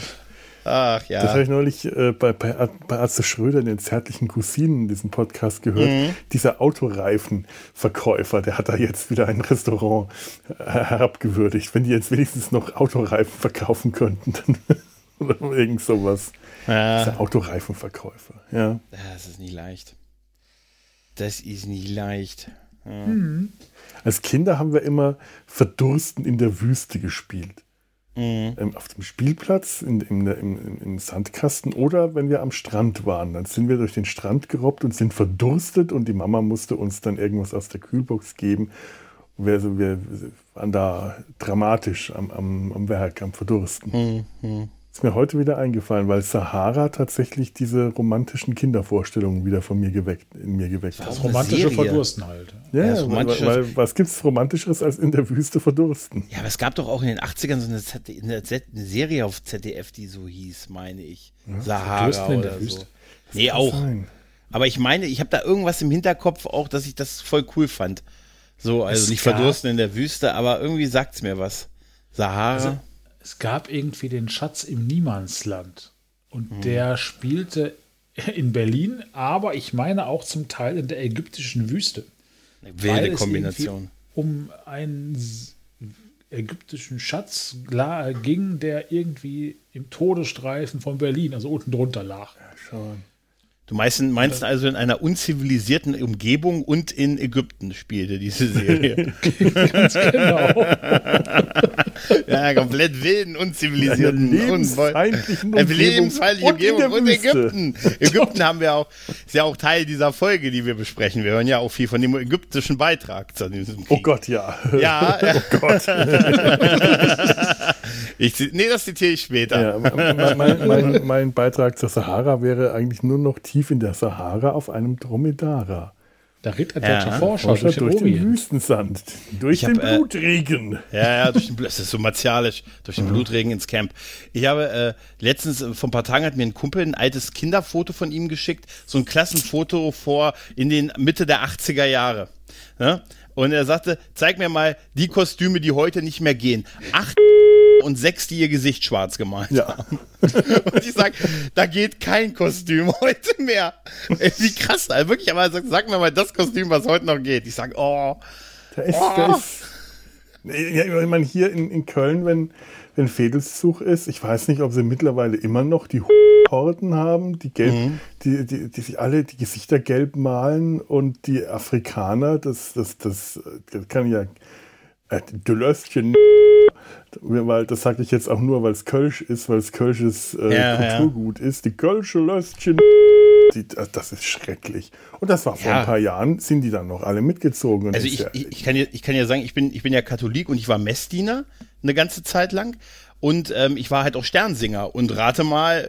Ach Das habe ja. ich neulich äh, bei, bei, bei Arzt Schröder, den zärtlichen Cousinen, diesen Podcast gehört. Mhm. Dieser Autoreifenverkäufer, der hat da jetzt wieder ein Restaurant äh, herabgewürdigt. Wenn die jetzt wenigstens noch Autoreifen verkaufen könnten, dann oder irgend sowas. ja. Dieser Autoreifenverkäufer, ja. Das ist nicht leicht. Das ist nicht leicht. Als Kinder haben wir immer Verdursten in der Wüste gespielt. Mhm. Ähm, auf dem Spielplatz, in, in, der- im, im, im Sandkasten oder wenn wir am Strand waren. Dann sind wir durch den Strand gerobbt und sind verdurstet und die Mama musste uns dann irgendwas aus der Kühlbox geben. Wir, also wir waren da dramatisch am, am, am Werk, am Verdursten. Mhm. Ist mir heute wieder eingefallen, weil Sahara tatsächlich diese romantischen Kindervorstellungen wieder von mir geweckt, in mir geweckt hat. Das das romantische Serie. Verdursten halt. Ja, Ja, das weil, romantische- weil, was gibt's Romantischeres als in der Wüste verdursten? Ja, aber es gab doch auch in den 80ern so eine, Z eine, Z eine Serie auf ZDF, die so hieß, meine ich. Sahara Verdursten in der oder Wüste. so. Nee, auch. Sein. Aber ich meine, ich habe da irgendwas im Hinterkopf auch, dass ich das voll cool fand. So, also Es nicht gab- verdursten in der Wüste, aber irgendwie sagt's mir was. Sahara. Also, es gab irgendwie den Schatz im Niemandsland. Und Mhm. der spielte in Berlin, aber ich meine auch zum Teil in der ägyptischen Wüste. Eine wilde Kombination. Um einen ägyptischen Schatz ging, der irgendwie im Todesstreifen von Berlin, also unten drunter lag. Schon. Du meinst, meinst also in einer unzivilisierten Umgebung und in Ägypten spielte diese Serie. Ganz genau. ja, komplett wilden, unzivilisierten, lebensfeindlichen Eine Umgebung lebensfeindliche und in der Umgebung und Wüste. Ägypten. Ägypten haben wir auch, ist ja auch Teil dieser Folge, die wir besprechen. Wir hören ja auch viel von dem ägyptischen Beitrag zu diesem Krieg. Oh Gott, ja. Ja, Oh Gott. ich, nee, das zitiere ich später. Ja, mein, mein, mein, mein Beitrag zur Sahara wäre eigentlich nur noch tief in der Sahara auf einem Dromedara. Da ritt ein Ja, deutscher Forscher, Forscher durch, durch den den Orient. Wüstensand, durch hab, den äh, Blutregen. Ja, ja, durch den, das ist so martialisch, durch den Blutregen ins Camp. Ich habe äh, letztens, äh, vor ein paar Tagen hat mir ein Kumpel ein altes Kinderfoto von ihm geschickt, so ein Klassenfoto vor in den Mitte der 80er Jahre. Ne? Und er sagte, zeig mir mal die Kostüme, die heute nicht mehr gehen. Acht und sechs, die ihr Gesicht schwarz gemalt Ja. haben. Und ich sag, da geht kein Kostüm heute mehr. Ey, Wie krass, also wirklich, aber sag, sag mir mal das Kostüm, was heute noch geht. Ich sag, oh, Da ist, da ist ja, ich meine, hier in, in Köln, wenn, wenn Fädelszug ist, ich weiß nicht, ob sie mittlerweile immer noch die Horden haben, die gelb, Mhm. die, die, die sich alle die Gesichter gelb malen und die Afrikaner, das, das, das, das kann ja äh, de Löstchen, weil das sage ich jetzt auch nur, weil es Kölsch ist, weil es Kölsches äh, Ja, ja. Kulturgut ist, die Kölsche Löstchen, die, das ist schrecklich. Und das war vor Ja. ein paar Jahren, sind die dann noch alle mitgezogen. Also ich, ja- ich, kann ja, ich kann ja sagen, ich bin, ich bin ja Katholik und ich war Messdiener eine ganze Zeit lang. Und ähm, ich war halt auch Sternsinger und rate mal,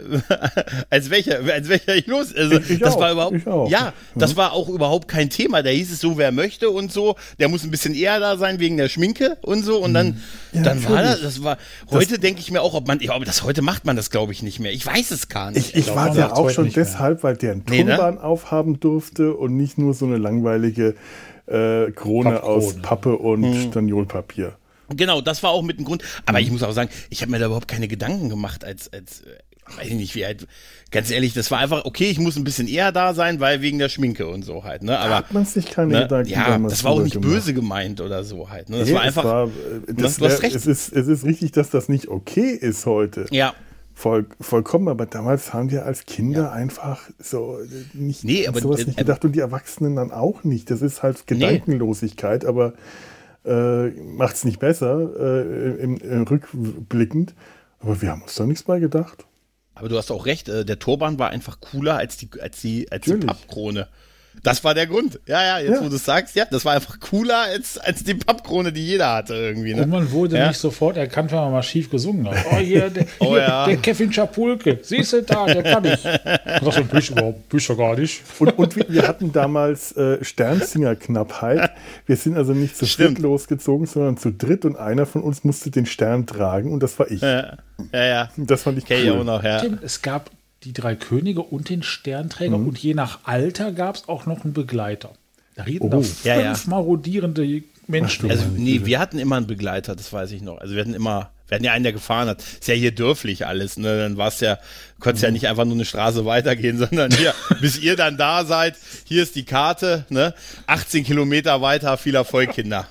als welcher, als welcher ich los. Also Ich- ich das auch, war überhaupt, ich auch. ja, das war auch überhaupt kein Thema. Da hieß es so, wer möchte und so. Der muss ein bisschen eher da sein wegen der Schminke und so. Und dann, Mhm. Ja, dann war das, das war. Heute denke ich mir auch, ob man, ja, aber das heute macht man das, glaube ich, nicht mehr. Ich weiß es gar nicht. Ich, ich war ja auch schon deshalb, weil der einen Nee, ne? Turban aufhaben durfte und nicht nur so eine langweilige äh, Krone Pappkrone. aus Pappe und Hm. Staniolpapier. Genau, das war auch mit dem Grund. Aber ich muss auch sagen, ich habe mir da überhaupt keine Gedanken gemacht, als, als äh, weiß ich nicht, wie alt. Ganz ehrlich, das war einfach, okay, ich muss ein bisschen eher da sein, weil wegen der Schminke und so halt. Ne? Aber hat man sich keine ne, Gedanken ja, das war auch nicht gemacht. böse gemeint oder so halt. Ne? Das Nee, war einfach. Es, war, äh, das du hast recht. es, ist, es ist richtig, dass das nicht okay ist heute. ja, Voll, vollkommen, aber damals haben wir als Kinder einfach so äh, nicht, Nee, aber- sowas äh, nicht gedacht und die Erwachsenen dann auch nicht. Das ist halt Gedankenlosigkeit, aber äh, macht es nicht besser äh, im, im rückblickend. Aber wir haben uns da nichts bei gedacht. aber du hast auch recht, äh, der Turban war einfach cooler als die, als die, als die. Pappkrone. Das war der Grund. Ja, ja, jetzt Ja. wo du es sagst, ja, das war einfach cooler als, als die Pappkrone, die jeder hatte irgendwie. Ne? Und man wurde Ja. nicht sofort erkannt, wenn man mal schief gesungen hat. Oh, hier, der, Oh, hier, ja. der Kevin Schapulke. Siehst du da, der kann ich. Und das bin ich überhaupt bin ich ja gar nicht. Und, und wir- wir hatten damals äh, Sternsinger-Knappheit. Wir sind also nicht zu Stimmt. dritt losgezogen, sondern zu dritt und einer von uns musste den Stern tragen und das war ich. Ja, ja, ja. Das fand ich Kenn ich auch cool. noch, ja. Stimmt, es gab die drei Könige und den Sternträger Mhm. und je nach Alter gab es auch noch einen Begleiter. Da reden da Oh. fünf Ja, ja. marodierende Menschen. Also, nee, wir hatten immer einen Begleiter, das weiß ich noch. Also, wir hatten immer, wir hatten ja einen, der gefahren hat. Ist ja hier dörflich alles, ne? Dann war es ja, konntest Mhm. ja nicht einfach nur eine Straße weitergehen, sondern hier, bis ihr dann da seid, hier ist die Karte, ne? 18 Kilometer weiter, viel Erfolg, Kinder.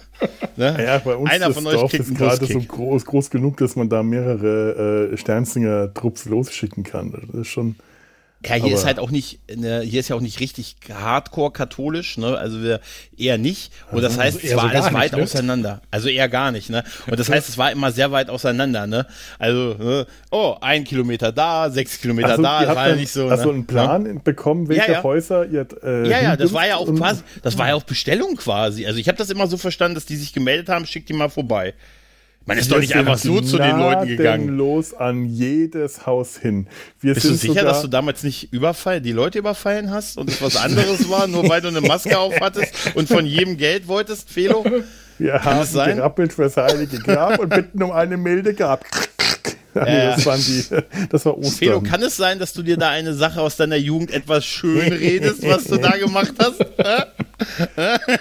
Ne? Ja, bei uns Einer das von euch Dorf ist gerade so groß, groß genug, dass man da mehrere äh, Sternsinger-Trupps losschicken kann. Das ist schon. Ja, hier Aber- ist halt auch nicht, ne, hier ist ja auch nicht richtig hardcore katholisch, ne? Also wir eher nicht. Und das heißt, es eher war so alles nicht, weit ne? auseinander. Also eher gar nicht, ne? Und das heißt, es war immer sehr weit auseinander, ne? Also, ne? oh, ein Kilometer da, sechs Kilometer Also, da, das war ja nicht so. also ne? einen Plan bekommen, welche Ja, ja. Häuser ihr. Äh, Ja, ja, das war ja auch quasi, das war ja auch Bestellung quasi. Also ich habe das immer so verstanden, dass die sich gemeldet haben, schickt die mal vorbei. Man ist doch Wir nicht sind einfach so zu den Leuten gegangen. los an jedes Haus hin. Wir Bist du sicher, dass du damals nicht überfall, die Leute überfallen hast und es was anderes war, nur weil du eine Maske auf hattest und von jedem Geld wolltest, Felo? wir Kann haben gerappelt fürs Heilige Grab und bitten um eine milde Grab. Ja, nee, Ja. das, waren die, das war Ostern. Felo, kann es sein, dass du dir da eine Sache aus deiner Jugend etwas schön redest, was du da gemacht hast?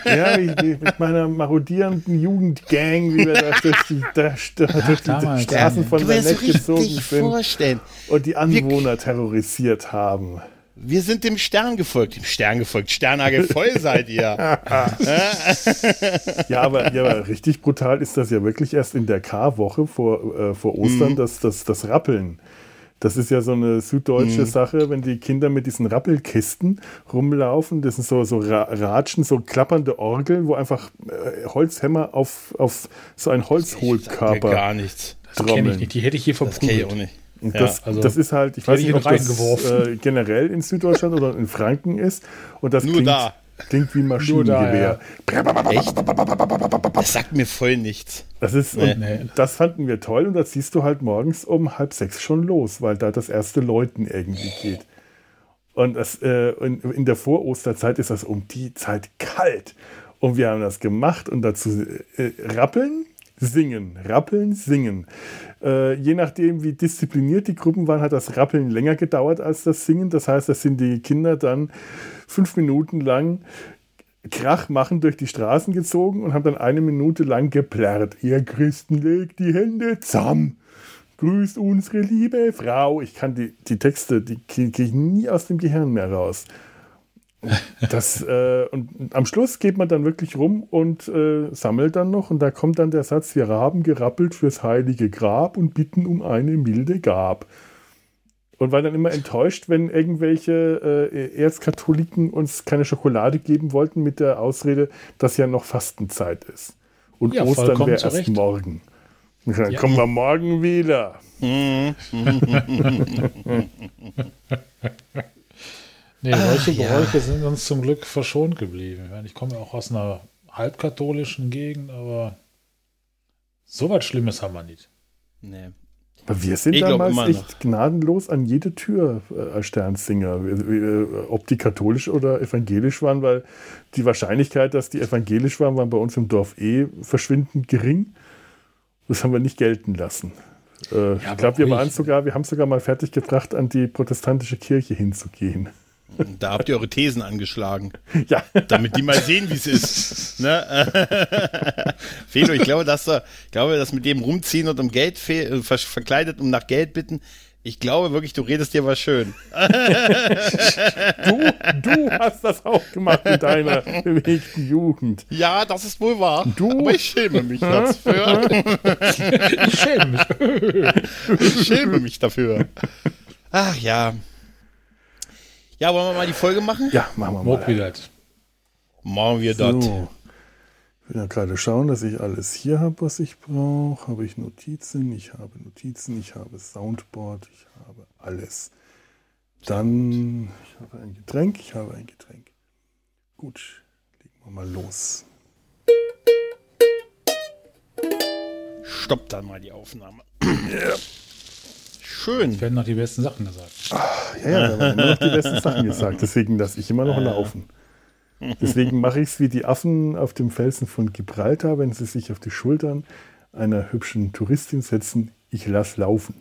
Ja, wie mit meiner marodierenden Jugendgang, wie wir da durch die, da, da, durch die. Straßen von richtig gezogen sind vorstellen. und die Anwohner terrorisiert haben. Wir sind dem Stern gefolgt. Dem Stern gefolgt. Sternhagel voll seid ihr. Ja, aber, ja, aber richtig brutal ist das ja wirklich erst in der K-Woche vor, äh, vor Ostern, das, das, das Rappeln. Das ist ja so eine süddeutsche Sache, wenn die Kinder mit diesen Rappelkisten rumlaufen. Das sind so, so Ra Ratschen, so klappernde Orgeln, wo einfach äh, Holzhämmer auf, auf so ein Mir Holzhohlkörper gar nichts. Das kenne ich nicht. Die hätte ich hier Das kenne ich auch verprügelt. nicht. Und Ja, das, also, das ist halt, ich weiß ich nicht, ob das äh, generell in Süddeutschland oder in Franken ist. Und das Nur klingt, da. klingt wie ein Nur da, Maschinengewehr. Echt? Das sagt mir voll nichts. Das ist, Nee. und Nee. das fanden wir toll und das siehst du halt morgens um halb sechs schon los, weil da das erste Läuten irgendwie geht. Und das, äh, in, in der Vorosterzeit ist das um die Zeit kalt. Und wir haben das gemacht und dazu äh, rappeln, singen, rappeln, singen. Äh, je nachdem, wie diszipliniert die Gruppen waren, hat das Rappeln länger gedauert als das Singen. Das heißt, das sind die Kinder dann fünf Minuten lang Krach machen durch die Straßen gezogen und haben dann eine Minute lang geplärrt. Ihr Christen legt die Hände zusammen. Grüßt unsere liebe Frau. Ich kann die, die Texte, die kriege ich nie aus dem Gehirn mehr raus. Das, äh, und am Schluss geht man dann wirklich rum und äh, sammelt dann noch und da kommt dann der Satz, wir haben gerappelt fürs heilige Grab und bitten um eine milde Gab. Und war dann immer enttäuscht, wenn irgendwelche äh, Erzkatholiken uns keine Schokolade geben wollten mit der Ausrede, dass ja noch Fastenzeit ist. Und Ja, Ostern wäre erst Recht. morgen. Dann Ja. kommen wir morgen wieder. Nee, solche Ach, ja. Geräusche sind uns zum Glück verschont geblieben. Ich, meine, ich komme ja auch aus einer halbkatholischen Gegend, aber so was Schlimmes haben wir nicht. Nee. Aber wir sind Ich damals echt noch. gnadenlos an jede Tür äh, als Sternsinger, äh, ob die katholisch oder evangelisch waren, weil die Wahrscheinlichkeit, dass die evangelisch waren, war bei uns im Dorf eh verschwindend gering. Das haben wir nicht gelten lassen. Äh, ich glaube, wir ruhig. waren sogar, wir haben sogar mal fertig gebracht, an die protestantische Kirche hinzugehen. Da habt ihr eure Thesen angeschlagen. Ja. Damit die mal sehen, wie es ist. Ne? Felo, ich glaube, dass du, ich glaube, dass mit dem rumziehen und um Geld äh, ver verkleidet, um nach Geld bitten, ich glaube wirklich, du redest dir was schön. Du, du hast das auch gemacht in deiner bewegten Jugend. Ja, das ist wohl wahr. Du? Aber ich schäme mich dafür. Ich schäme mich. ich schäme mich dafür. Ach ja. Ja, wollen wir mal die Folge machen? Ja, machen wir Mock mal. wieder. Machen wir das. So. Ich will ja gerade schauen, dass ich alles hier habe, was ich brauche. Habe ich Notizen? Ich habe Notizen, ich habe Soundboard, ich habe alles. Dann, ich habe ein Getränk, ich habe ein Getränk. Gut, legen wir mal los. Stopp dann mal die Aufnahme. Schön. Es werden noch die besten Sachen gesagt. Ja, ja, da haben immer noch die besten Sachen gesagt. Deswegen lasse ich immer noch laufen. Deswegen mache ich es wie die Affen auf dem Felsen von Gibraltar, wenn sie sich auf die Schultern einer hübschen Touristin setzen. Ich lasse laufen.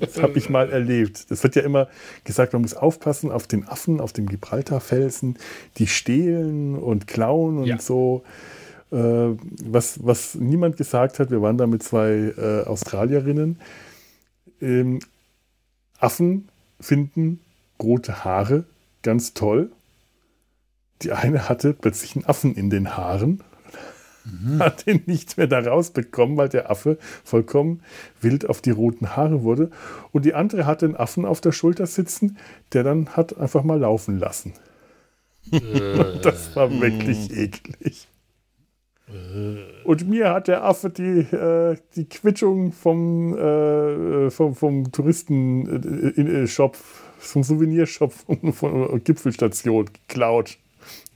Das habe ich mal erlebt. Das wird ja immer gesagt, man muss aufpassen auf den Affen auf dem Gibraltar-Felsen, die stehlen und klauen und Ja. so. Äh, was, was niemand gesagt hat, wir waren da mit zwei äh, Australierinnen. Ähm, Affen finden rote Haare ganz toll. Die eine hatte plötzlich einen Affen in den Haaren, hat den nicht mehr da rausbekommen, weil der Affe vollkommen wild auf die roten Haare wurde. Und die andere hatte einen Affen auf der Schulter sitzen, der dann hat einfach mal laufen lassen. Und das war wirklich eklig. Und mir hat der Affe die, äh, die Quittung vom, äh, vom, vom Touristen-Shop, vom Souvenirshop von, von Gipfelstation geklaut.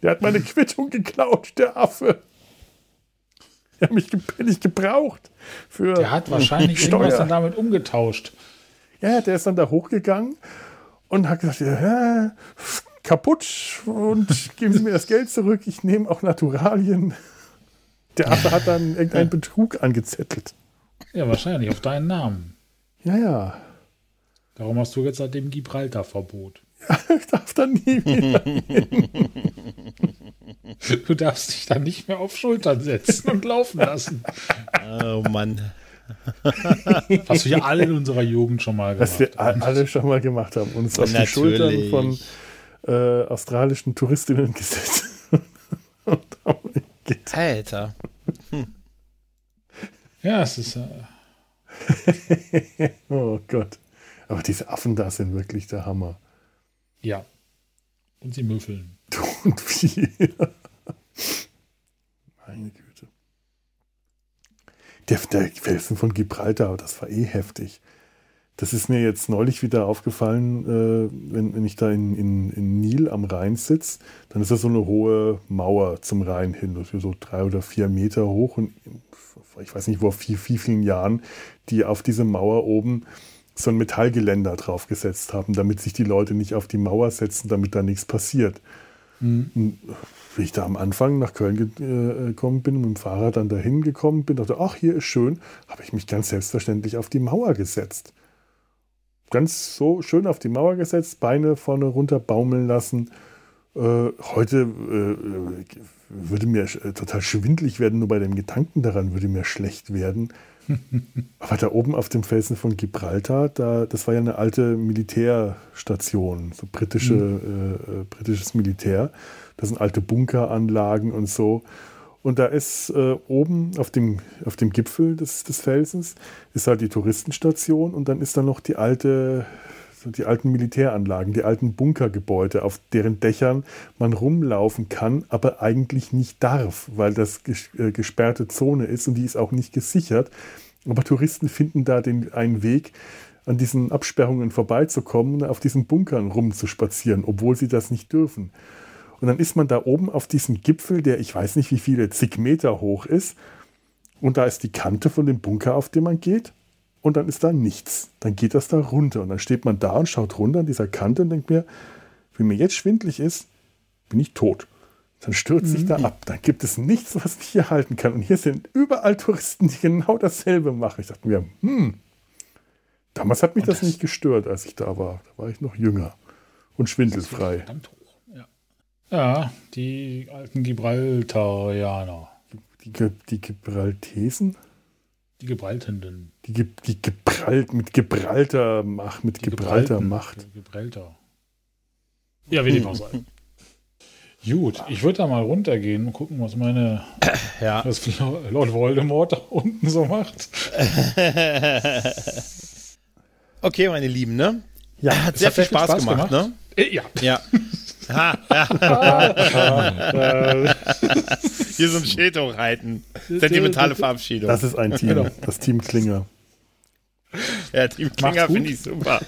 Der hat meine Quittung geklaut, der Affe. Der hat mich billig gebraucht. Für Der hat wahrscheinlich irgendwas Steuer. dann damit umgetauscht. Ja, der ist dann da hochgegangen und hat gesagt, ja, kaputt und geben Sie mir das Geld zurück, ich nehme auch Naturalien. Der Affe hat dann irgendeinen Betrug angezettelt. Ja, wahrscheinlich auf deinen Namen. Ja, ja. Darum hast du jetzt seitdem Gibraltar-Verbot. Ich darf da nie wieder hin. Du darfst dich dann nicht mehr auf Schultern setzen und laufen lassen. Oh Mann. Was wir alle in unserer Jugend schon mal Was gemacht wir a- alle schon mal gemacht haben. Uns auf die Schultern Natürlich. von äh, australischen Touristinnen gesetzt. und damit geht. Alter. Ja, es ist. Äh, Oh Gott. Aber diese Affen da sind wirklich der Hammer. ja. Und sie müffeln. Und wie. Meine Güte. Der, der Felsen von Gibraltar, das war eh heftig. Das ist mir jetzt neulich wieder aufgefallen, äh, wenn, wenn ich da in, in, in Nil am Rhein sitze, dann ist da so eine hohe Mauer zum Rhein hin, so drei oder vier Meter hoch und ich weiß nicht, vor wie, wie vielen Jahren die auf diese Mauer oben so ein Metallgeländer draufgesetzt haben, damit sich die Leute nicht auf die Mauer setzen, damit da nichts passiert. Und wie ich da am Anfang nach Köln äh, gekommen bin und mit dem Fahrrad dann dahin gekommen bin, dachte, ach, hier ist schön, habe ich mich ganz selbstverständlich auf die Mauer gesetzt. Ganz so schön auf die Mauer gesetzt, Beine vorne runter baumeln lassen. Äh, heute äh, würde mir äh, total schwindlig werden, nur bei dem Gedanken daran würde mir schlecht werden. Aber da oben auf dem Felsen von Gibraltar, da, das war ja eine alte Militärstation, so britische, äh, äh, britisches Militär. Das sind alte Bunkeranlagen und so. Und da ist äh, oben auf dem, auf dem Gipfel des, des Felsens ist halt die Touristenstation und dann ist da noch die alte, die alten Militäranlagen, die alten Bunkergebäude, auf deren Dächern man rumlaufen kann, aber eigentlich nicht darf, weil das äh, gesperrte Zone ist und die ist auch nicht gesichert. Aber Touristen finden da den, einen Weg, an diesen Absperrungen vorbeizukommen und auf diesen Bunkern rumzuspazieren, obwohl sie das nicht dürfen. Und dann ist man da oben auf diesem Gipfel, der ich weiß nicht wie viele zig Meter hoch ist. Und da ist die Kante von dem Bunker, auf den man geht. Und dann ist da nichts. Dann geht das da runter. Und dann steht man da und schaut runter an dieser Kante und denkt mir, wenn mir jetzt schwindlig ist, bin ich tot. Dann stürze ich da ab. Dann gibt es nichts, was mich hier halten kann. Und hier sind überall Touristen, die genau dasselbe machen. Ich dachte mir, hm, damals hat mich das, nicht gestört, als ich da war. Da war ich noch jünger und schwindelfrei. Verdammt. Ja, die alten Gibraltarianer. Die, Ge die Gibraltesen? Die Gebraltenden. Die, Ge die Gebralt, mit Gibraltar Macht, mit Gibraltar Gebralten. Macht. Die Gibraltar. Ja, wie dem auch sei. Gut, ich würde da mal runtergehen und gucken, was meine Ja. was Lord Voldemort da unten so macht. Okay, meine Lieben, ne? Ja, Hat sehr hat viel sehr viel Spaß, Spaß gemacht, gemacht. ne? Äh, Ja. Ja. Ha, Hier so ein Schild hochhalten. Sentimentale Verabschiedung. Das ist ein Team, Genau. das Team Klinger. ja, Team Klinger finde ich super.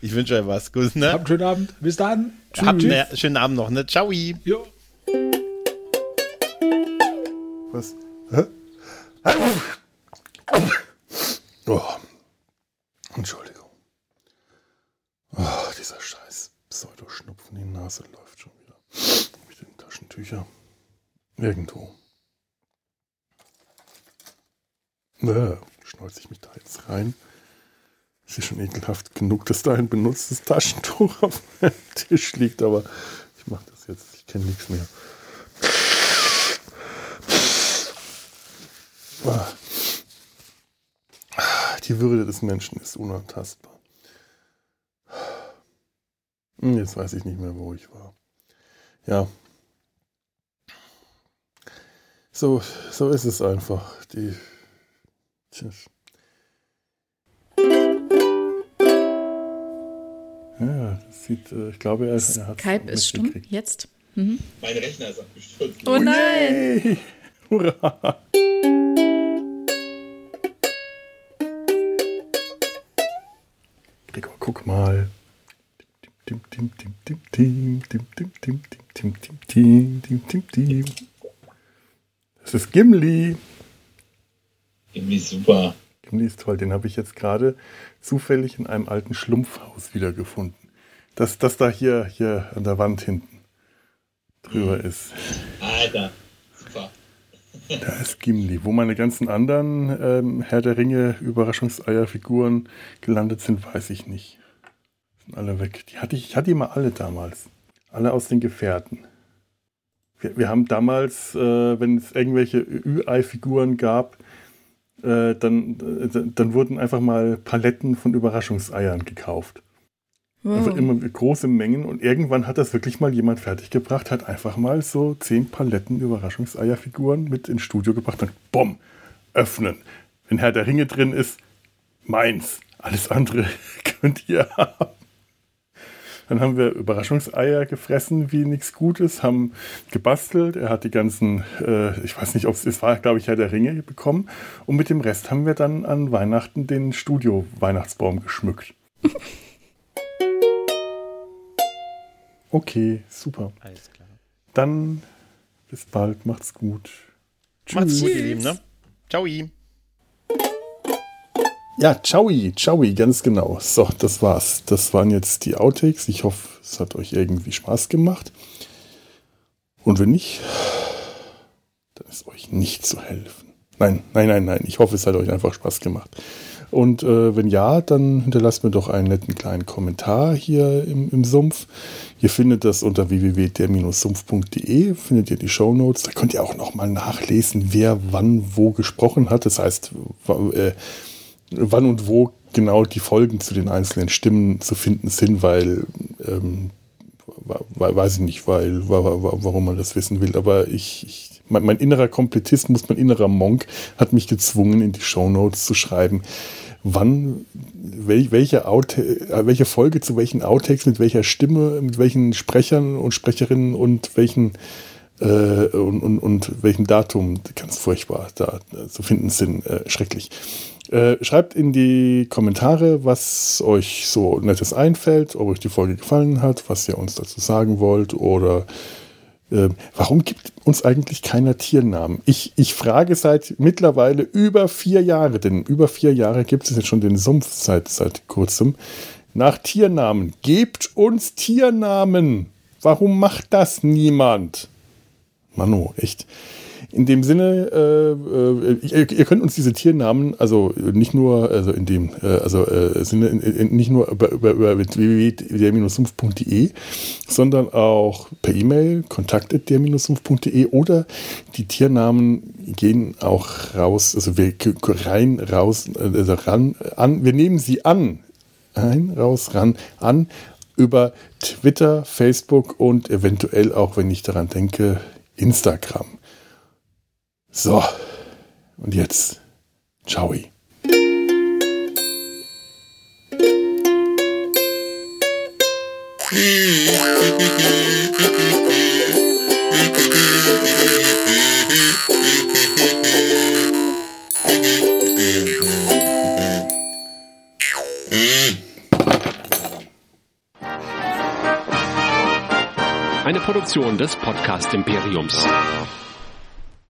Ich wünsche euch was. Gut, ne? Habt einen schönen Abend. Bis dann. Habt einen schönen Abend noch, ne? Ciao. Jo. Was? Hä? Oh. Entschuldigung. Oh, dieser scheiß Die Nase läuft schon wieder. Mit den Taschentücher. Irgendwo. Äh, schneuze ich mich da jetzt rein. Es ist schon ekelhaft genug, dass da ein benutztes Taschentuch auf dem Tisch liegt, aber ich mache das jetzt. Ich kenne nichts mehr. Ah. Die Würde des Menschen ist unantastbar. Hm, Jetzt weiß ich nicht mehr, wo ich war. Ja. So, so ist es einfach. Die. Tschüss. Ja, das sieht, äh, ich glaube, er, er hat Skype ist stumm. Jetzt. Mhm. Mein Rechner ist abgestürzt. Oh nein! Hey, hurra! Gregor, guck mal. Das ist Gimli. Irgendwie super. Gimli ist toll. Den habe ich jetzt gerade zufällig in einem alten Schlumpfhaus wiedergefunden. Das, das da hier, hier an der Wand hinten drüber ist. Alter. Super. Da ist Gimli. Wo meine ganzen anderen ähm, Herr der Ringe Überraschungseierfiguren gelandet sind, weiß ich nicht. Sind alle weg. Die hatte ich, ich hatte die mal alle damals. Alle aus den Gefährten. Wir, wir haben damals, äh, wenn es irgendwelche Ü-Ei-Figuren gab, äh, dann, äh, dann wurden einfach mal Paletten von Überraschungseiern gekauft. Einfach Wow. immer große Mengen und irgendwann hat das wirklich mal jemand fertiggebracht, hat einfach mal so zehn Paletten Überraschungseierfiguren mit ins Studio gebracht und bumm, öffnen. Wenn Herr der Ringe drin ist, meins. Alles andere könnt ihr haben. Dann haben wir Überraschungseier gefressen wie nichts Gutes, haben gebastelt. Er hat die ganzen, äh, ich weiß nicht, ob es war, glaube ich, Herr der Ringe bekommen. Und mit dem Rest haben wir dann an Weihnachten den Studio-Weihnachtsbaum geschmückt. Okay, super. Alles klar. Dann bis bald, macht's gut. Macht's gut, ihr Tschüss. Lieben, ne? Ciao. Ja, ciao, ciao, ganz genau. So, das war's. Das waren jetzt die Outtakes. Ich hoffe, es hat euch irgendwie Spaß gemacht. Und wenn nicht, dann ist euch nicht zu helfen. Nein, nein, nein, nein. Ich hoffe, es hat euch einfach Spaß gemacht. Und äh, wenn ja, dann hinterlasst mir doch einen netten kleinen Kommentar hier im, im Sumpf. Ihr findet das unter www.der-sumpf.de, findet ihr die Show Notes. Da könnt ihr auch nochmal nachlesen, wer wann wo gesprochen hat. Das heißt, äh, wann und wo genau die Folgen zu den einzelnen Stimmen zu finden sind, weil ähm, weiß ich nicht, weil warum man das wissen will, aber ich, ich mein, mein, innerer Komplettismus, mein innerer Monk hat mich gezwungen, in die Show Notes zu schreiben, wann, wel, welche, Out, äh, welche Folge zu welchen Outtakes, mit welcher Stimme, mit welchen Sprechern und Sprecherinnen und welchen äh, und, und, und welchem Datum, ganz furchtbar, da zu finden sind, äh, schrecklich. Äh, schreibt in die Kommentare, was euch so Nettes einfällt, ob euch die Folge gefallen hat, was ihr uns dazu sagen wollt oder äh, warum gibt uns eigentlich keiner Tiernamen? Ich, ich frage seit mittlerweile über vier Jahre, denn über vier Jahre gibt es jetzt schon den Sumpf seit, seit kurzem, nach Tiernamen. Gebt uns Tiernamen! Warum macht das niemand? Mano, echt in dem Sinne, äh, äh, ihr, könnt uns diese Tiernamen, also nicht nur, also in dem, äh, also äh, Sinne, in, in, nicht nur über, über, über www.der-sumpf.de, sondern auch per E-Mail kontakt.der-sumpf.de oder die Tiernamen gehen auch raus, also wir rein, raus, also ran, an, wir nehmen sie an, ein, raus, ran, an über Twitter, Facebook und eventuell auch, wenn ich daran denke, Instagram. So, und jetzt, ciao. Eine Produktion des Podcast Imperiums.